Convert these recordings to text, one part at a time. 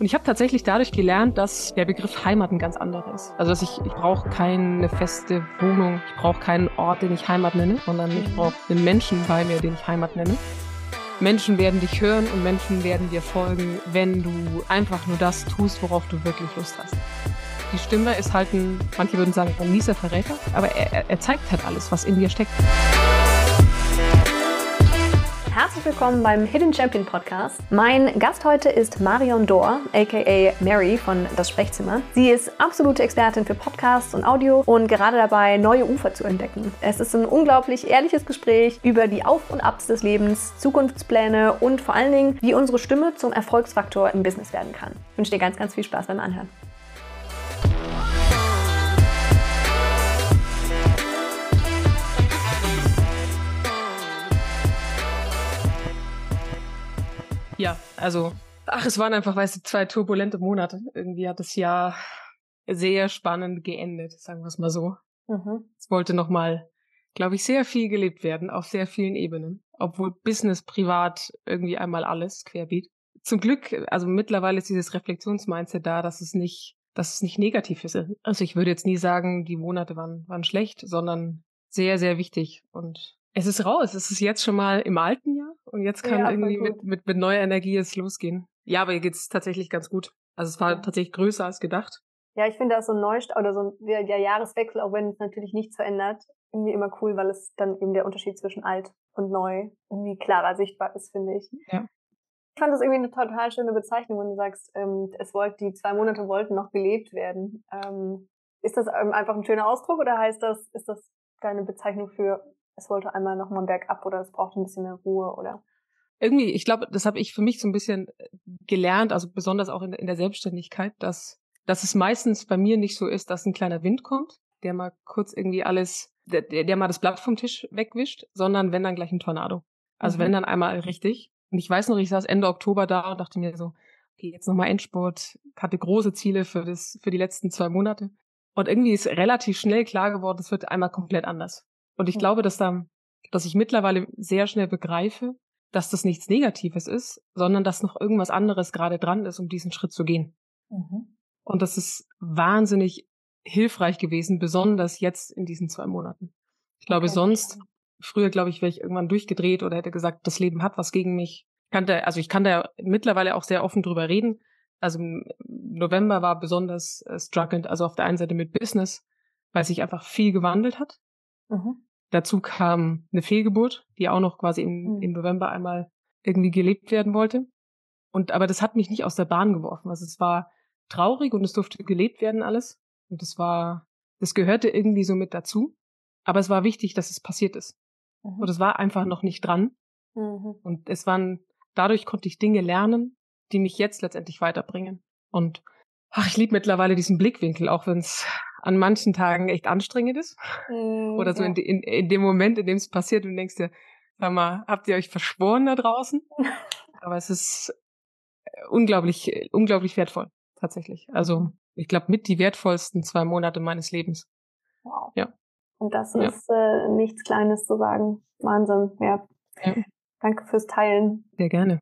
Und ich habe tatsächlich dadurch gelernt, dass der Begriff Heimat ein ganz anderer ist. Also dass ich, ich brauche keine feste Wohnung, ich brauche keinen Ort, den ich Heimat nenne, sondern ich brauche den Menschen bei mir, den ich Heimat nenne. Menschen werden dich hören und Menschen werden dir folgen, wenn du einfach nur das tust, worauf du wirklich Lust hast. Die Stimme ist halt ein, manche würden sagen, ein mieser Verräter, aber er, er zeigt halt alles, was in dir steckt. Herzlich willkommen beim Hidden Champion Podcast. Mein Gast heute ist Marion Dor, aka Mary von Das Sprechzimmer. Sie ist absolute Expertin für Podcasts und Audio und gerade dabei, neue Ufer zu entdecken. Es ist ein unglaublich ehrliches Gespräch über die Auf- und Abs des Lebens, Zukunftspläne und vor allen Dingen, wie unsere Stimme zum Erfolgsfaktor im Business werden kann. Ich wünsche dir ganz, ganz viel Spaß beim Anhören. Ja, also, ach, es waren einfach, weißt du, zwei turbulente Monate. Irgendwie hat das Jahr sehr spannend geendet, sagen wir es mal so. Mhm. Es wollte nochmal, glaube ich, sehr viel gelebt werden, auf sehr vielen Ebenen. Obwohl Business, privat, irgendwie einmal alles querbeet. Zum Glück, also mittlerweile ist dieses Reflexionsmindset da, dass es nicht, dass es nicht negativ ist. Also ich würde jetzt nie sagen, die Monate waren, waren schlecht, sondern sehr, sehr wichtig und es ist raus. Es ist jetzt schon mal im alten Jahr und jetzt kann ja, irgendwie mit, mit, mit neuer Energie es losgehen. Ja, aber hier geht's tatsächlich ganz gut. Also es war tatsächlich größer als gedacht. Ja, ich finde das so ein Neustart oder so ein, der, der Jahreswechsel, auch wenn es natürlich nichts verändert, irgendwie immer cool, weil es dann eben der Unterschied zwischen alt und neu irgendwie klarer sichtbar ist, finde ich. Ja. Ich fand das irgendwie eine total schöne Bezeichnung, wenn du sagst, ähm, es wollte, die zwei Monate wollten noch gelebt werden. Ähm, ist das ähm, einfach ein schöner Ausdruck oder heißt das, ist das deine Bezeichnung für es wollte einmal nochmal bergab oder es braucht ein bisschen mehr Ruhe oder irgendwie, ich glaube, das habe ich für mich so ein bisschen äh, gelernt, also besonders auch in, in, der Selbstständigkeit, dass, dass es meistens bei mir nicht so ist, dass ein kleiner Wind kommt, der mal kurz irgendwie alles, der, der mal das Blatt vom Tisch wegwischt, sondern wenn dann gleich ein Tornado. Also mhm. wenn dann einmal richtig. Und ich weiß noch, ich saß Ende Oktober da und dachte mir so, okay, jetzt nochmal Endspurt, hatte große Ziele für das, für die letzten zwei Monate. Und irgendwie ist relativ schnell klar geworden, es wird einmal komplett anders. Und ich glaube, dass da, dass ich mittlerweile sehr schnell begreife, dass das nichts Negatives ist, sondern dass noch irgendwas anderes gerade dran ist, um diesen Schritt zu gehen. Mhm. Und das ist wahnsinnig hilfreich gewesen, besonders jetzt in diesen zwei Monaten. Ich glaube, okay. sonst, früher, glaube ich, wäre ich irgendwann durchgedreht oder hätte gesagt, das Leben hat was gegen mich. Ich kann da, also ich kann da mittlerweile auch sehr offen drüber reden. Also November war besonders äh, strugglend, also auf der einen Seite mit Business, weil sich einfach viel gewandelt hat. Mhm. Dazu kam eine Fehlgeburt, die auch noch quasi im, mhm. im November einmal irgendwie gelebt werden wollte. Und aber das hat mich nicht aus der Bahn geworfen. Also es war traurig und es durfte gelebt werden alles. Und das war, das gehörte irgendwie so mit dazu. Aber es war wichtig, dass es passiert ist. Mhm. Und es war einfach noch nicht dran. Mhm. Und es waren, dadurch konnte ich Dinge lernen, die mich jetzt letztendlich weiterbringen. Und ach, ich liebe mittlerweile diesen Blickwinkel, auch wenn es an manchen Tagen echt anstrengend ist. Mm, Oder so ja. in, in, in dem Moment, in dem es passiert und denkst dir, sag mal, habt ihr euch verschworen da draußen? Aber es ist äh, unglaublich, unglaublich wertvoll, tatsächlich. Also ich glaube, mit die wertvollsten zwei Monate meines Lebens. Wow. Ja. Und das ja. ist äh, nichts Kleines zu sagen. Wahnsinn. Ja. ja. Danke fürs Teilen. Sehr gerne.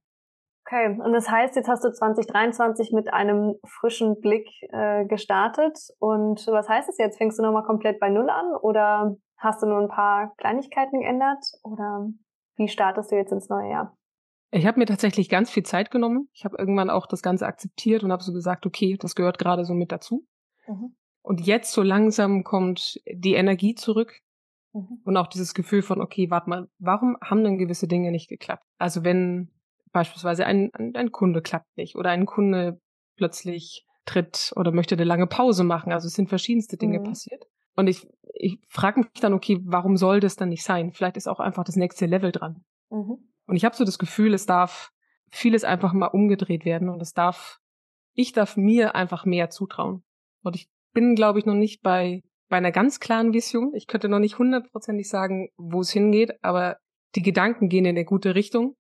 Okay, und das heißt, jetzt hast du 2023 mit einem frischen Blick äh, gestartet. Und was heißt es jetzt? Fängst du nochmal komplett bei Null an oder hast du nur ein paar Kleinigkeiten geändert? Oder wie startest du jetzt ins neue Jahr? Ich habe mir tatsächlich ganz viel Zeit genommen. Ich habe irgendwann auch das Ganze akzeptiert und habe so gesagt, okay, das gehört gerade so mit dazu. Mhm. Und jetzt so langsam kommt die Energie zurück mhm. und auch dieses Gefühl von, okay, warte mal, warum haben denn gewisse Dinge nicht geklappt? Also wenn beispielsweise ein, ein Kunde klappt nicht oder ein Kunde plötzlich tritt oder möchte eine lange Pause machen. Also es sind verschiedenste Dinge mhm. passiert. Und ich, ich frage mich dann, okay, warum soll das dann nicht sein? Vielleicht ist auch einfach das nächste Level dran. Mhm. Und ich habe so das Gefühl, es darf vieles einfach mal umgedreht werden und es darf, ich darf mir einfach mehr zutrauen. Und ich bin, glaube ich, noch nicht bei, bei einer ganz klaren Vision. Ich könnte noch nicht hundertprozentig sagen, wo es hingeht, aber die Gedanken gehen in eine gute Richtung.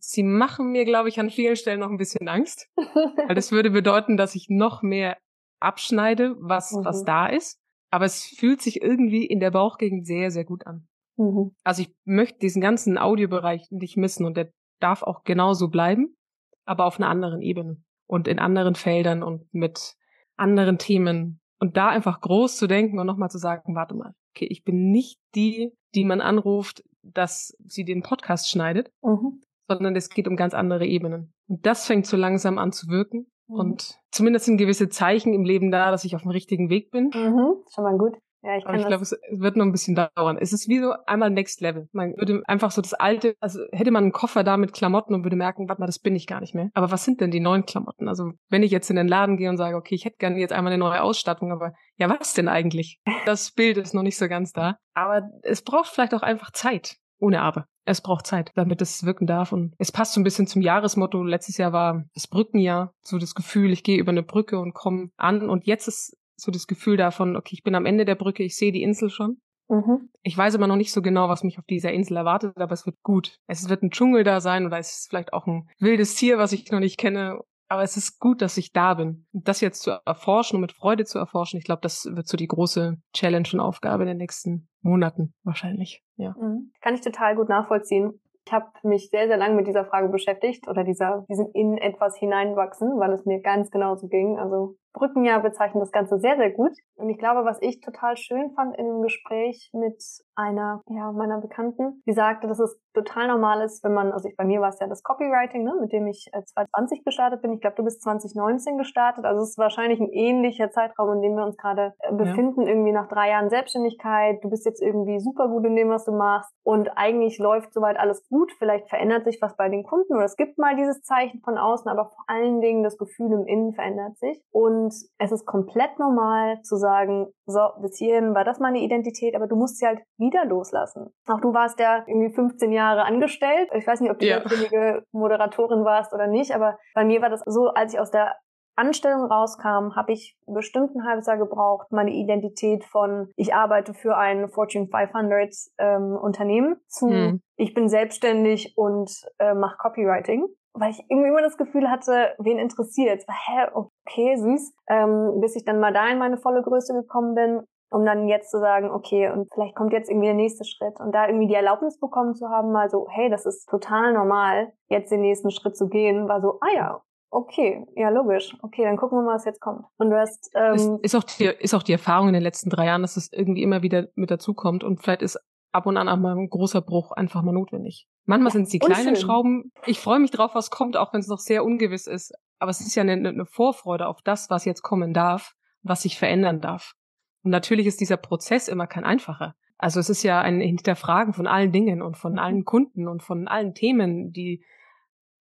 Sie machen mir, glaube ich, an vielen Stellen noch ein bisschen Angst. weil das würde bedeuten, dass ich noch mehr abschneide, was, mhm. was da ist. Aber es fühlt sich irgendwie in der Bauchgegend sehr, sehr gut an. Mhm. Also ich möchte diesen ganzen Audiobereich nicht missen und der darf auch genauso bleiben, aber auf einer anderen Ebene. und in anderen Feldern und mit anderen Themen. Und da einfach groß zu denken und nochmal zu sagen, warte mal, okay, ich bin nicht die, die man anruft, dass sie den Podcast schneidet, mhm. Sondern es geht um ganz andere Ebenen. Und das fängt so langsam an zu wirken. Mhm. Und zumindest sind gewisse Zeichen im Leben da, dass ich auf dem richtigen Weg bin. Mhm. Schon mal gut. Ja, ich, Aber ich glaube, es wird noch ein bisschen dauern. Es ist wie so einmal Next Level. Man würde einfach so das alte, also hätte man einen Koffer da mit Klamotten und würde merken, warte mal, das bin ich gar nicht mehr. Aber was sind denn die neuen Klamotten? Also wenn ich jetzt in den Laden gehe und sage, okay, ich hätte gerne jetzt einmal eine neue Ausstattung, aber ja, was denn eigentlich? Das Bild ist noch nicht so ganz da. Aber es braucht vielleicht auch einfach Zeit. Ohne Aber. Es braucht Zeit, damit es wirken darf. Und es passt so ein bisschen zum Jahresmotto. Letztes Jahr war das Brückenjahr. So das Gefühl, ich gehe über eine Brücke und komme an. Und jetzt ist so das Gefühl davon, okay, ich bin am Ende der Brücke, ich sehe die Insel schon. Mhm. Ich weiß immer noch nicht so genau, was mich auf dieser Insel erwartet, aber es wird gut. Es wird ein Dschungel da sein oder es ist vielleicht auch ein wildes Tier, was ich noch nicht kenne. Aber es ist gut, dass ich da bin. Das jetzt zu erforschen und mit Freude zu erforschen, ich glaube, das wird so die große Challenge und Aufgabe den nächsten Monaten wahrscheinlich. Ja. Mhm. Kann ich total gut nachvollziehen. Ich habe mich sehr, sehr lange mit dieser Frage beschäftigt oder dieser, diesem in etwas hineinwachsen, weil es mir ganz genauso ging. Also Brückenjahr bezeichnet das Ganze sehr, sehr gut. Und ich glaube, was ich total schön fand in dem Gespräch mit einer, ja, meiner Bekannten, die sagte, dass es total normal ist, wenn man, also ich, bei mir war es ja das Copywriting, ne, mit dem ich 2020 äh, gestartet bin. Ich glaube, du bist 2019 gestartet. Also es ist wahrscheinlich ein ähnlicher Zeitraum, in dem wir uns gerade äh, befinden, ja. irgendwie nach drei Jahren Selbstständigkeit. Du bist jetzt irgendwie super gut in dem, was du machst. Und eigentlich läuft soweit alles gut. Vielleicht verändert sich was bei den Kunden oder es gibt mal dieses Zeichen von außen, aber vor allen Dingen das Gefühl im Innen verändert sich. Und es ist komplett normal zu sagen, so, bis hierhin war das meine Identität, aber du musst sie halt wieder loslassen. Auch du warst ja irgendwie 15 Jahre angestellt. Ich weiß nicht, ob du ja. diejenige Moderatorin warst oder nicht, aber bei mir war das so, als ich aus der Anstellung rauskam, habe ich bestimmt ein halbes Jahr gebraucht, meine Identität von ich arbeite für ein Fortune 500 ähm, Unternehmen zu hm. ich bin selbstständig und äh, mache Copywriting weil ich irgendwie immer das Gefühl hatte, wen interessiert. Hä, okay, süß. Ähm, bis ich dann mal da in meine volle Größe gekommen bin, um dann jetzt zu sagen, okay, und vielleicht kommt jetzt irgendwie der nächste Schritt. Und da irgendwie die Erlaubnis bekommen zu haben, mal so, hey, das ist total normal, jetzt den nächsten Schritt zu gehen, war so, ah ja, okay, ja, logisch. Okay, dann gucken wir mal, was jetzt kommt. Und du hast. Ähm, ist, ist, auch die, ist auch die Erfahrung in den letzten drei Jahren, dass es irgendwie immer wieder mit dazukommt. Und vielleicht ist ab und an auch mal ein großer Bruch einfach mal notwendig. Manchmal sind es die kleinen. Schrauben. Ich freue mich drauf, was kommt, auch wenn es noch sehr ungewiss ist. Aber es ist ja eine, eine Vorfreude auf das, was jetzt kommen darf, was sich verändern darf. Und natürlich ist dieser Prozess immer kein einfacher. Also es ist ja ein Hinterfragen von allen Dingen und von mhm. allen Kunden und von allen Themen, die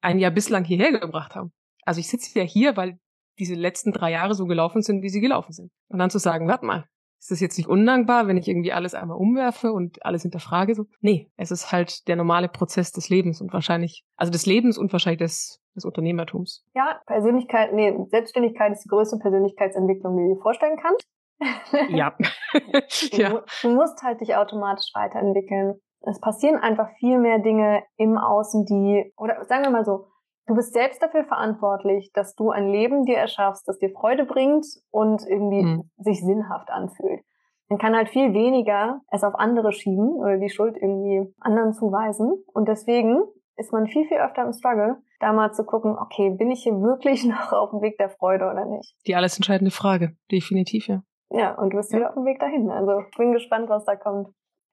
ein Jahr bislang hierher gebracht haben. Also ich sitze ja hier, weil diese letzten drei Jahre so gelaufen sind, wie sie gelaufen sind. Und dann zu sagen, warte mal, ist das jetzt nicht undankbar, wenn ich irgendwie alles einmal umwerfe und alles hinterfrage? So? Nee, es ist halt der normale Prozess des Lebens und wahrscheinlich, also des Lebens und wahrscheinlich des, des Unternehmertums. Ja, Persönlichkeit, nee, Selbstständigkeit ist die größte Persönlichkeitsentwicklung, die du dir vorstellen kannst. Ja. du, ja. du musst halt dich automatisch weiterentwickeln. Es passieren einfach viel mehr Dinge im Außen, die, oder sagen wir mal so, Du bist selbst dafür verantwortlich, dass du ein Leben dir erschaffst, das dir Freude bringt und irgendwie mhm. sich sinnhaft anfühlt. Man kann halt viel weniger es auf andere schieben oder die Schuld irgendwie anderen zuweisen. Und deswegen ist man viel, viel öfter im Struggle, da mal zu gucken, okay, bin ich hier wirklich noch auf dem Weg der Freude oder nicht? Die alles entscheidende Frage, definitiv, ja. Ja, und du bist wieder auf dem Weg dahin. Also ich bin gespannt, was da kommt.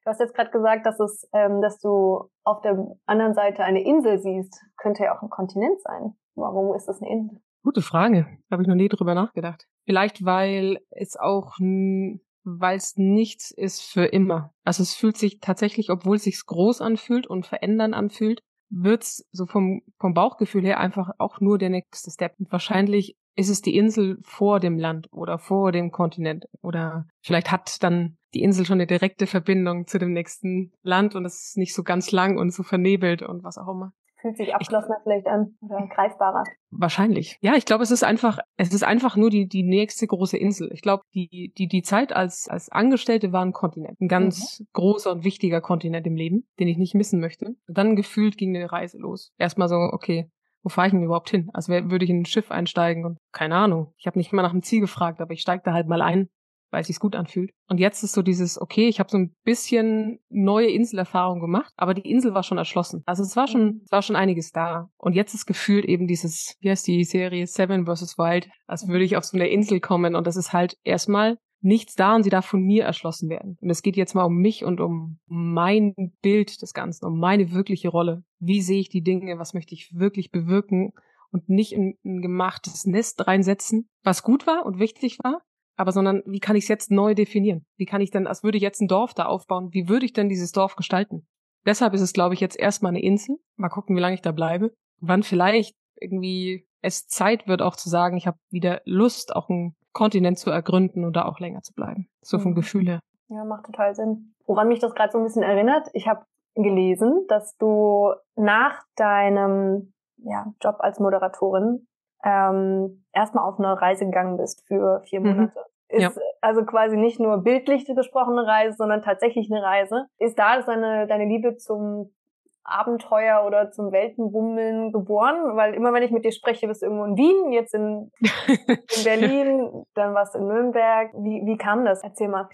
Du hast jetzt gerade gesagt, dass es, ähm, dass du auf der anderen Seite eine Insel siehst. Könnte ja auch ein Kontinent sein. Warum ist das eine Insel? Gute Frage. Habe ich noch nie drüber nachgedacht. Vielleicht, weil es auch, weil es nichts ist für immer. Also es fühlt sich tatsächlich, obwohl es sich groß anfühlt und verändern anfühlt, wird's so vom, vom Bauchgefühl her einfach auch nur der nächste Step. Und wahrscheinlich ist es die Insel vor dem Land oder vor dem Kontinent oder vielleicht hat dann die Insel schon eine direkte Verbindung zu dem nächsten Land und es ist nicht so ganz lang und so vernebelt und was auch immer. Fühlt sich abgeschlossener vielleicht an oder greifbarer. Wahrscheinlich. Ja, ich glaube, es ist einfach, es ist einfach nur die, die nächste große Insel. Ich glaube, die, die, die Zeit als, als Angestellte war ein Kontinent. Ein ganz mhm. großer und wichtiger Kontinent im Leben, den ich nicht missen möchte. dann gefühlt ging eine Reise los. Erstmal so, okay, wo fahre ich denn überhaupt hin? Also würde ich in ein Schiff einsteigen und keine Ahnung. Ich habe nicht mal nach dem Ziel gefragt, aber ich steige da halt mal ein weil es sich gut anfühlt. Und jetzt ist so dieses, okay, ich habe so ein bisschen neue Inselerfahrung gemacht, aber die Insel war schon erschlossen. Also es war schon, es war schon einiges da. Und jetzt ist gefühlt eben dieses, wie heißt die Serie Seven vs. Wild, als würde ich auf so eine Insel kommen und das ist halt erstmal nichts da und sie darf von mir erschlossen werden. Und es geht jetzt mal um mich und um mein Bild des Ganzen, um meine wirkliche Rolle. Wie sehe ich die Dinge? Was möchte ich wirklich bewirken? Und nicht in ein gemachtes Nest reinsetzen, was gut war und wichtig war, aber sondern wie kann ich es jetzt neu definieren? Wie kann ich denn, als würde ich jetzt ein Dorf da aufbauen, wie würde ich denn dieses Dorf gestalten? Deshalb ist es, glaube ich, jetzt erstmal eine Insel. Mal gucken, wie lange ich da bleibe. Wann vielleicht irgendwie es Zeit wird, auch zu sagen, ich habe wieder Lust, auch einen Kontinent zu ergründen oder auch länger zu bleiben. So vom mhm. Gefühl her. Ja, macht total Sinn. Woran mich das gerade so ein bisschen erinnert, ich habe gelesen, dass du nach deinem ja, Job als Moderatorin ähm, erstmal auf eine Reise gegangen bist für vier mhm. Monate. Mhm. Ist ja. also quasi nicht nur bildlich gesprochene Reise, sondern tatsächlich eine Reise. Ist da deine, deine Liebe zum Abenteuer oder zum Weltenbummeln geboren? Weil immer wenn ich mit dir spreche, bist du irgendwo in Wien, jetzt in, in Berlin, dann warst du in Nürnberg. Wie, wie kam das? Erzähl mal.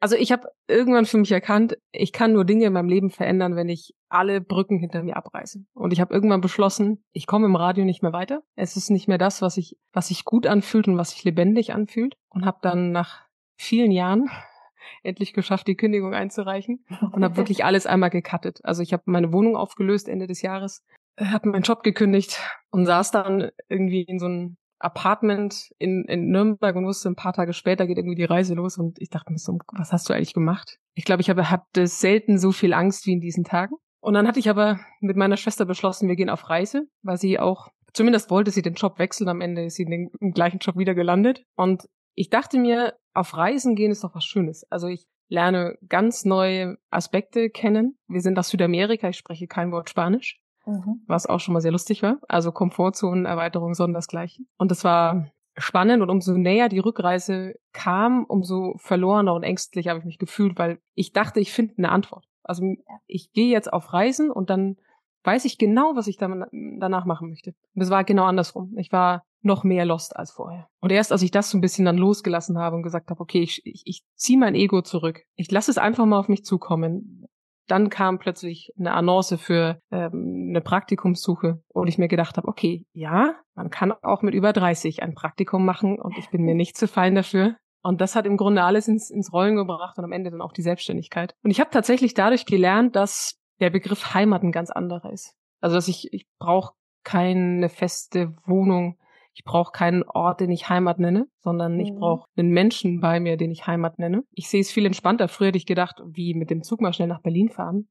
Also ich habe irgendwann für mich erkannt, ich kann nur Dinge in meinem Leben verändern, wenn ich alle Brücken hinter mir abreiße. Und ich habe irgendwann beschlossen, ich komme im Radio nicht mehr weiter. Es ist nicht mehr das, was ich, was sich gut anfühlt und was sich lebendig anfühlt. Und habe dann nach vielen Jahren endlich geschafft, die Kündigung einzureichen und habe wirklich alles einmal gecuttet. Also ich habe meine Wohnung aufgelöst Ende des Jahres, habe meinen Job gekündigt und saß dann irgendwie in so einem Apartment in, in Nürnberg und wusste, ein paar Tage später geht irgendwie die Reise los und ich dachte mir so, was hast du eigentlich gemacht? Ich glaube, ich habe hatte selten so viel Angst wie in diesen Tagen. Und dann hatte ich aber mit meiner Schwester beschlossen, wir gehen auf Reise, weil sie auch, zumindest wollte sie den Job wechseln, am Ende ist sie in den, im gleichen Job wieder gelandet. Und ich dachte mir, auf Reisen gehen ist doch was Schönes. Also ich lerne ganz neue Aspekte kennen. Wir sind aus Südamerika, ich spreche kein Wort Spanisch mhm. was auch schon mal sehr lustig war. Also Komfortzonenerweiterung, sondern das Gleiche. Und das war spannend und umso näher die Rückreise kam, umso verlorener und ängstlich habe ich mich gefühlt, weil ich dachte, ich finde eine Antwort. Also ich gehe jetzt auf Reisen und dann weiß ich genau, was ich dann, danach machen möchte. Und es war genau andersrum. Ich war noch mehr lost als vorher. Und erst als ich das so ein bisschen dann losgelassen habe und gesagt habe, okay, ich, ich, ich ziehe mein Ego zurück. Ich lasse es einfach mal auf mich zukommen dann kam plötzlich eine Annonce für ähm, eine Praktikumssuche und ich mir gedacht habe, okay, ja, man kann auch mit über 30 ein Praktikum machen und ich bin mir nicht zu fein dafür. Und das hat im Grunde alles ins, ins Rollen gebracht und am Ende dann auch die Selbstständigkeit. Und ich habe tatsächlich dadurch gelernt, dass der Begriff Heimat ein ganz anderer ist. Also dass ich, ich brauche keine feste Wohnung ich brauche keinen Ort, den ich Heimat nenne, sondern ich mhm. brauche einen Menschen bei mir, den ich Heimat nenne. Ich sehe es viel entspannter. Früher hätte ich gedacht, wie mit dem Zug mal schnell nach Berlin fahren.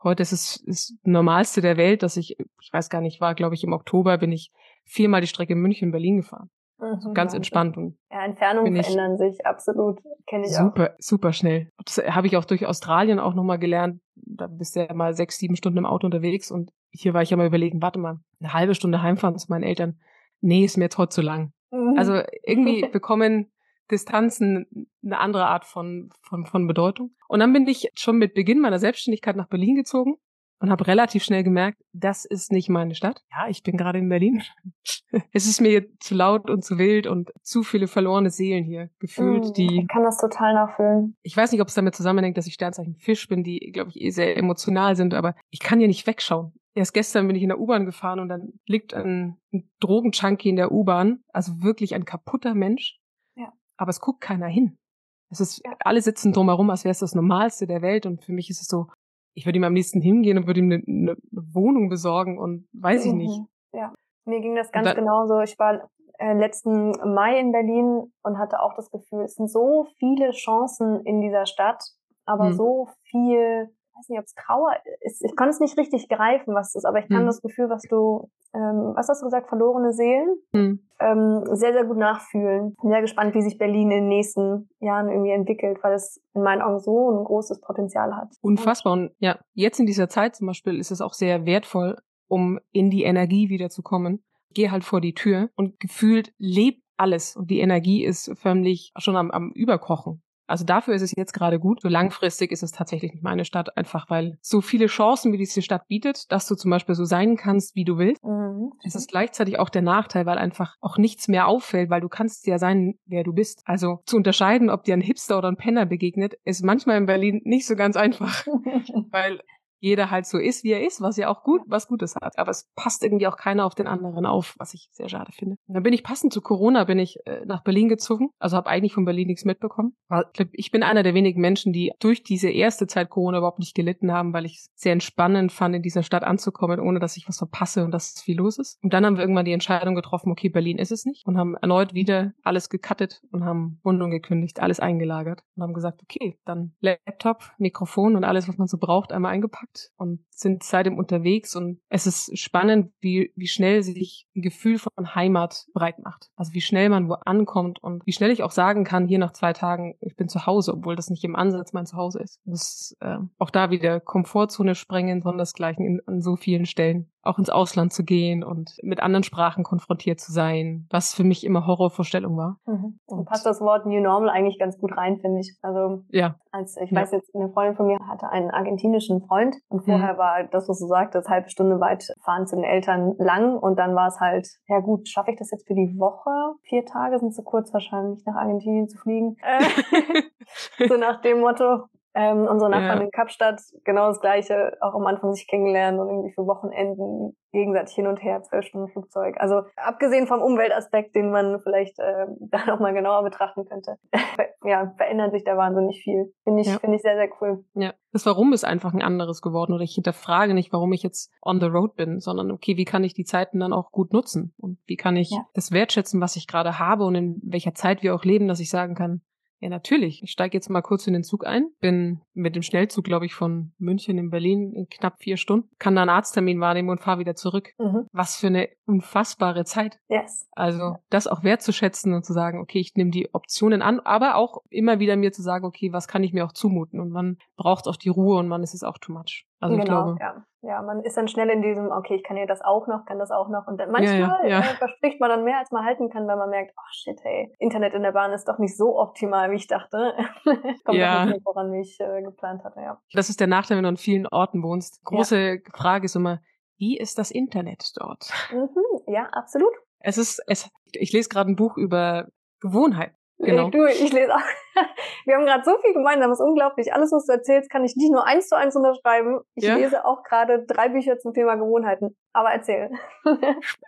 Heute ist es das Normalste der Welt, dass ich, ich weiß gar nicht, war, glaube ich, im Oktober bin ich viermal die Strecke München-Berlin gefahren. Mhm, ganz entspannt und ja, Entfernungen verändern sich absolut, kenne ich super, auch. Super schnell. Das habe ich auch durch Australien auch nochmal gelernt. Da bist du ja mal sechs, sieben Stunden im Auto unterwegs und hier war ich ja mal überlegen, warte mal, eine halbe Stunde heimfahren zu meinen Eltern nee, ist mir heute zu lang. Mhm. Also irgendwie bekommen Distanzen eine andere Art von, von, von Bedeutung. Und dann bin ich schon mit Beginn meiner Selbstständigkeit nach Berlin gezogen und habe relativ schnell gemerkt, das ist nicht meine Stadt. Ja, ich bin gerade in Berlin. es ist mir zu laut und zu wild und zu viele verlorene Seelen hier gefühlt, mm, die. Ich kann das total nachfühlen. Ich weiß nicht, ob es damit zusammenhängt, dass ich Sternzeichen Fisch bin, die, glaube ich, eh sehr emotional sind, aber ich kann hier nicht wegschauen. Erst gestern bin ich in der U-Bahn gefahren und dann liegt ein, ein Drogenchunky in der U-Bahn, also wirklich ein kaputter Mensch. Ja. Aber es guckt keiner hin. Es ist, alle sitzen drumherum, als wäre es das Normalste der Welt und für mich ist es so, ich würde ihm am liebsten hingehen und würde ihm eine, eine Wohnung besorgen und weiß ich nicht. Mhm. Ja, mir ging das ganz dann, genauso. Ich war äh, letzten Mai in Berlin und hatte auch das Gefühl, es sind so viele Chancen in dieser Stadt, aber hm. so viel weiß nicht, ob es Trauer ist. Ich kann es nicht richtig greifen, was das ist, aber ich kann hm. das Gefühl, was du, ähm, was hast du gesagt, verlorene Seelen, hm. ähm, sehr, sehr gut nachfühlen. Bin sehr gespannt, wie sich Berlin in den nächsten Jahren irgendwie entwickelt, weil es in meinen Augen so ein großes Potenzial hat. Unfassbar. Und ja, jetzt in dieser Zeit zum Beispiel ist es auch sehr wertvoll, um in die Energie wiederzukommen. Geh halt vor die Tür und gefühlt lebt alles und die Energie ist förmlich schon am, am Überkochen. Also dafür ist es jetzt gerade gut. So langfristig ist es tatsächlich nicht meine Stadt, einfach weil so viele Chancen, wie diese Stadt bietet, dass du zum Beispiel so sein kannst, wie du willst. Mhm. Es ist gleichzeitig auch der Nachteil, weil einfach auch nichts mehr auffällt, weil du kannst ja sein, wer du bist. Also zu unterscheiden, ob dir ein Hipster oder ein Penner begegnet, ist manchmal in Berlin nicht so ganz einfach. weil jeder halt so ist, wie er ist, was ja auch gut, was Gutes hat. Aber es passt irgendwie auch keiner auf den anderen auf, was ich sehr schade finde. Und dann bin ich passend zu Corona, bin ich äh, nach Berlin gezogen. Also habe eigentlich von Berlin nichts mitbekommen. Ich bin einer der wenigen Menschen, die durch diese erste Zeit Corona überhaupt nicht gelitten haben, weil ich es sehr entspannend fand, in dieser Stadt anzukommen, ohne dass ich was verpasse und dass viel los ist. Und dann haben wir irgendwann die Entscheidung getroffen, okay, Berlin ist es nicht. Und haben erneut wieder alles gecuttet und haben Wohnung gekündigt, alles eingelagert. Und haben gesagt, okay, dann Laptop, Mikrofon und alles, was man so braucht, einmal eingepackt gehabt und sind seitdem unterwegs und es ist spannend, wie, wie schnell sich ein Gefühl von Heimat breit macht. Also wie schnell man wo ankommt und wie schnell ich auch sagen kann, hier nach zwei Tagen, ich bin zu Hause, obwohl das nicht im Ansatz mein Zuhause ist. Das ist äh, auch da wieder Komfortzone sprengen, sondern das Gleiche in, an so vielen Stellen auch ins Ausland zu gehen und mit anderen Sprachen konfrontiert zu sein, was für mich immer Horrorvorstellung war. Mhm. Und passt das Wort New Normal eigentlich ganz gut rein, finde ich. Also ja. als ich ja. weiß jetzt, eine Freundin von mir hatte einen argentinischen Freund und vorher mhm. war das, was du sagtest, halbe Stunde weit fahren zu den Eltern lang und dann war es halt, ja gut, schaffe ich das jetzt für die Woche? Vier Tage sind zu kurz wahrscheinlich, nach Argentinien zu fliegen. so nach dem Motto. Ähm, unsere Nachbarn ja. in Kapstadt, genau das Gleiche, auch am Anfang sich kennengelernen und irgendwie für Wochenenden gegenseitig hin und her, zwölf Stunden Flugzeug. Also abgesehen vom Umweltaspekt, den man vielleicht äh, da nochmal genauer betrachten könnte, ja, verändert sich da wahnsinnig viel. Finde ich, ja. finde ich sehr, sehr cool. Ja. Das Warum ist einfach ein anderes geworden oder ich hinterfrage nicht, warum ich jetzt on the road bin, sondern okay, wie kann ich die Zeiten dann auch gut nutzen und wie kann ich ja. das wertschätzen, was ich gerade habe und in welcher Zeit wir auch leben, dass ich sagen kann, ja, natürlich. Ich steige jetzt mal kurz in den Zug ein. Bin mit dem Schnellzug, glaube ich, von München in Berlin in knapp vier Stunden. Kann da einen Arzttermin wahrnehmen und fahre wieder zurück. Mhm. Was für eine unfassbare Zeit. Yes. Also das auch wertzuschätzen und zu sagen, okay, ich nehme die Optionen an, aber auch immer wieder mir zu sagen, okay, was kann ich mir auch zumuten? Und man braucht auch die Ruhe und man ist es auch too much. Also genau, ich glaube, ja. Ja, man ist dann schnell in diesem, okay, ich kann ja das auch noch, kann das auch noch. Und dann manchmal ja, ja, ja. Äh, verspricht man dann mehr, als man halten kann, weil man merkt, oh shit, hey, Internet in der Bahn ist doch nicht so optimal, wie ich dachte. Kommt ja. nicht voran, wie ich äh, geplant hatte, ja. Das ist der Nachteil, wenn du an vielen Orten wohnst. Große Frage ist immer, wie ist das Internet dort? Mhm, ja, absolut. Es ist, es, ich lese gerade ein Buch über Gewohnheit. Genau. Du, ich lese auch. Wir haben gerade so viel gemeinsam, das ist unglaublich. Alles, was du erzählst, kann ich nicht nur eins zu eins unterschreiben. Ich ja? lese auch gerade drei Bücher zum Thema Gewohnheiten. Aber erzähl.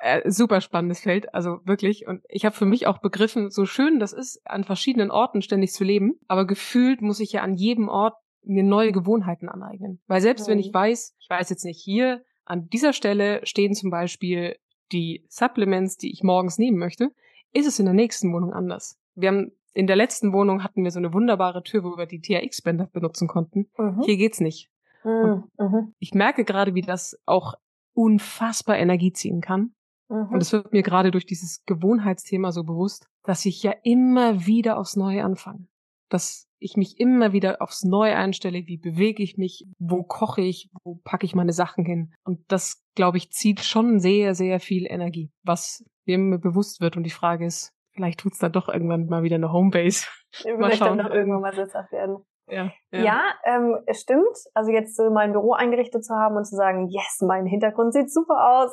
äh, super spannendes Feld, also wirklich. Und ich habe für mich auch begriffen, so schön das ist, an verschiedenen Orten ständig zu leben. Aber gefühlt muss ich ja an jedem Ort mir neue Gewohnheiten aneignen. Weil selbst mhm. wenn ich mhm. weiß, ich weiß jetzt nicht hier, an dieser Stelle stehen zum Beispiel die Supplements, die ich morgens nehmen möchte, ist es in der nächsten Wohnung anders. Wir haben in der letzten Wohnung hatten wir so eine wunderbare Tür, wo wir die THX-Bänder benutzen konnten. Mhm. Hier geht's nicht. Mhm. mhm. Ich merke gerade, wie das auch unfassbar Energie ziehen kann. Mhm. Und es wird mir gerade durch dieses Gewohnheitsthema so bewusst, dass ich ja immer wieder aufs Neue anfange. Dass ich mich immer wieder aufs Neue einstelle, wie bewege ich mich, wo koche ich, wo packe ich meine Sachen hin. Und das, glaube ich, zieht schon sehr, sehr viel Energie, was mir bewusst wird. Und die Frage ist, vielleicht tut's dann doch irgendwann mal wieder eine Homebase. Ja, mal schauen. dann doch irgendwann mal sitzhaft werden. Ja, ja. ja ähm, es stimmt. Also jetzt so mein Büro eingerichtet zu haben und zu sagen, yes, mein Hintergrund sieht super aus,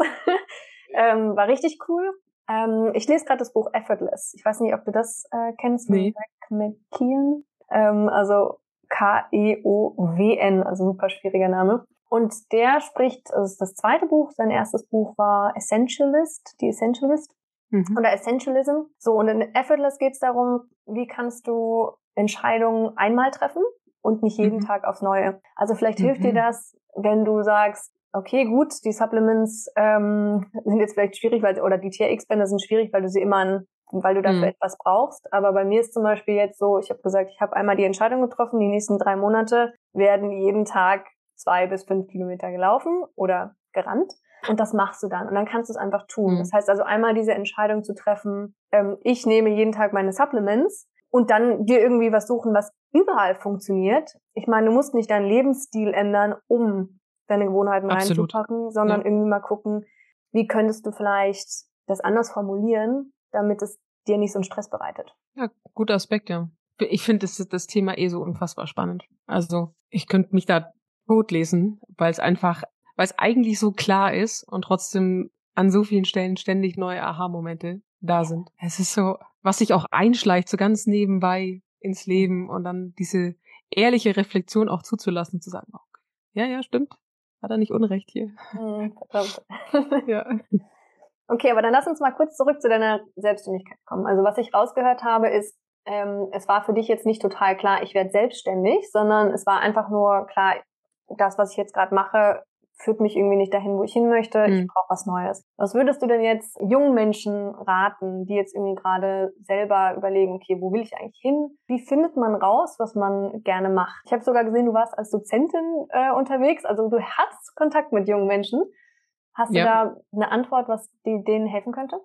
ähm, war richtig cool. Ähm, ich lese gerade das Buch Effortless. Ich weiß nicht, ob du das äh, kennst nee. McKeon. Ähm, also K-E-O-W-N, also super schwieriger Name. Und der spricht, also das zweite Buch, sein erstes Buch war Essentialist, die Essentialist mhm. oder Essentialism. So, und in Effortless geht es darum, wie kannst du Entscheidungen einmal treffen und nicht jeden mhm. Tag aufs Neue. Also vielleicht mhm. hilft dir das, wenn du sagst, okay, gut, die Supplements ähm, sind jetzt vielleicht schwierig, weil oder die TRX-Bänder sind schwierig, weil du sie immer an, weil du dafür mhm. etwas brauchst. Aber bei mir ist zum Beispiel jetzt so, ich habe gesagt, ich habe einmal die Entscheidung getroffen, die nächsten drei Monate werden jeden Tag zwei bis fünf Kilometer gelaufen oder gerannt. Und das machst du dann. Und dann kannst du es einfach tun. Mhm. Das heißt also einmal diese Entscheidung zu treffen, ähm, ich nehme jeden Tag meine Supplements und dann dir irgendwie was suchen, was überall funktioniert. Ich meine, du musst nicht deinen Lebensstil ändern, um deine Gewohnheiten Absolut. reinzupacken, sondern ja. irgendwie mal gucken, wie könntest du vielleicht das anders formulieren, damit es dir nicht so einen Stress bereitet. Ja, guter Aspekt, ja. Ich finde das, das Thema eh so unfassbar spannend. Also ich könnte mich da totlesen, weil es einfach, weil es eigentlich so klar ist und trotzdem an so vielen Stellen ständig neue Aha-Momente da sind. Es ist so, was sich auch einschleicht, so ganz nebenbei ins Leben und dann diese ehrliche Reflexion auch zuzulassen, zu sagen, okay, ja, ja, stimmt, hat er nicht Unrecht hier. Hm, ja. Okay, aber dann lass uns mal kurz zurück zu deiner Selbstständigkeit kommen. Also was ich rausgehört habe, ist, ähm, es war für dich jetzt nicht total klar, ich werde selbstständig, sondern es war einfach nur klar, das, was ich jetzt gerade mache, führt mich irgendwie nicht dahin, wo ich hin möchte. Mhm. Ich hm. brauche was Neues. Was würdest du denn jetzt jungen Menschen raten, die jetzt irgendwie gerade selber überlegen, okay, wo will ich eigentlich hin? Wie findet man raus, was man gerne macht? Ich habe sogar gesehen, du warst als Dozentin äh, unterwegs, also du hast Kontakt mit jungen Menschen. Hast ja. du da eine Antwort, was die, denen helfen könnte?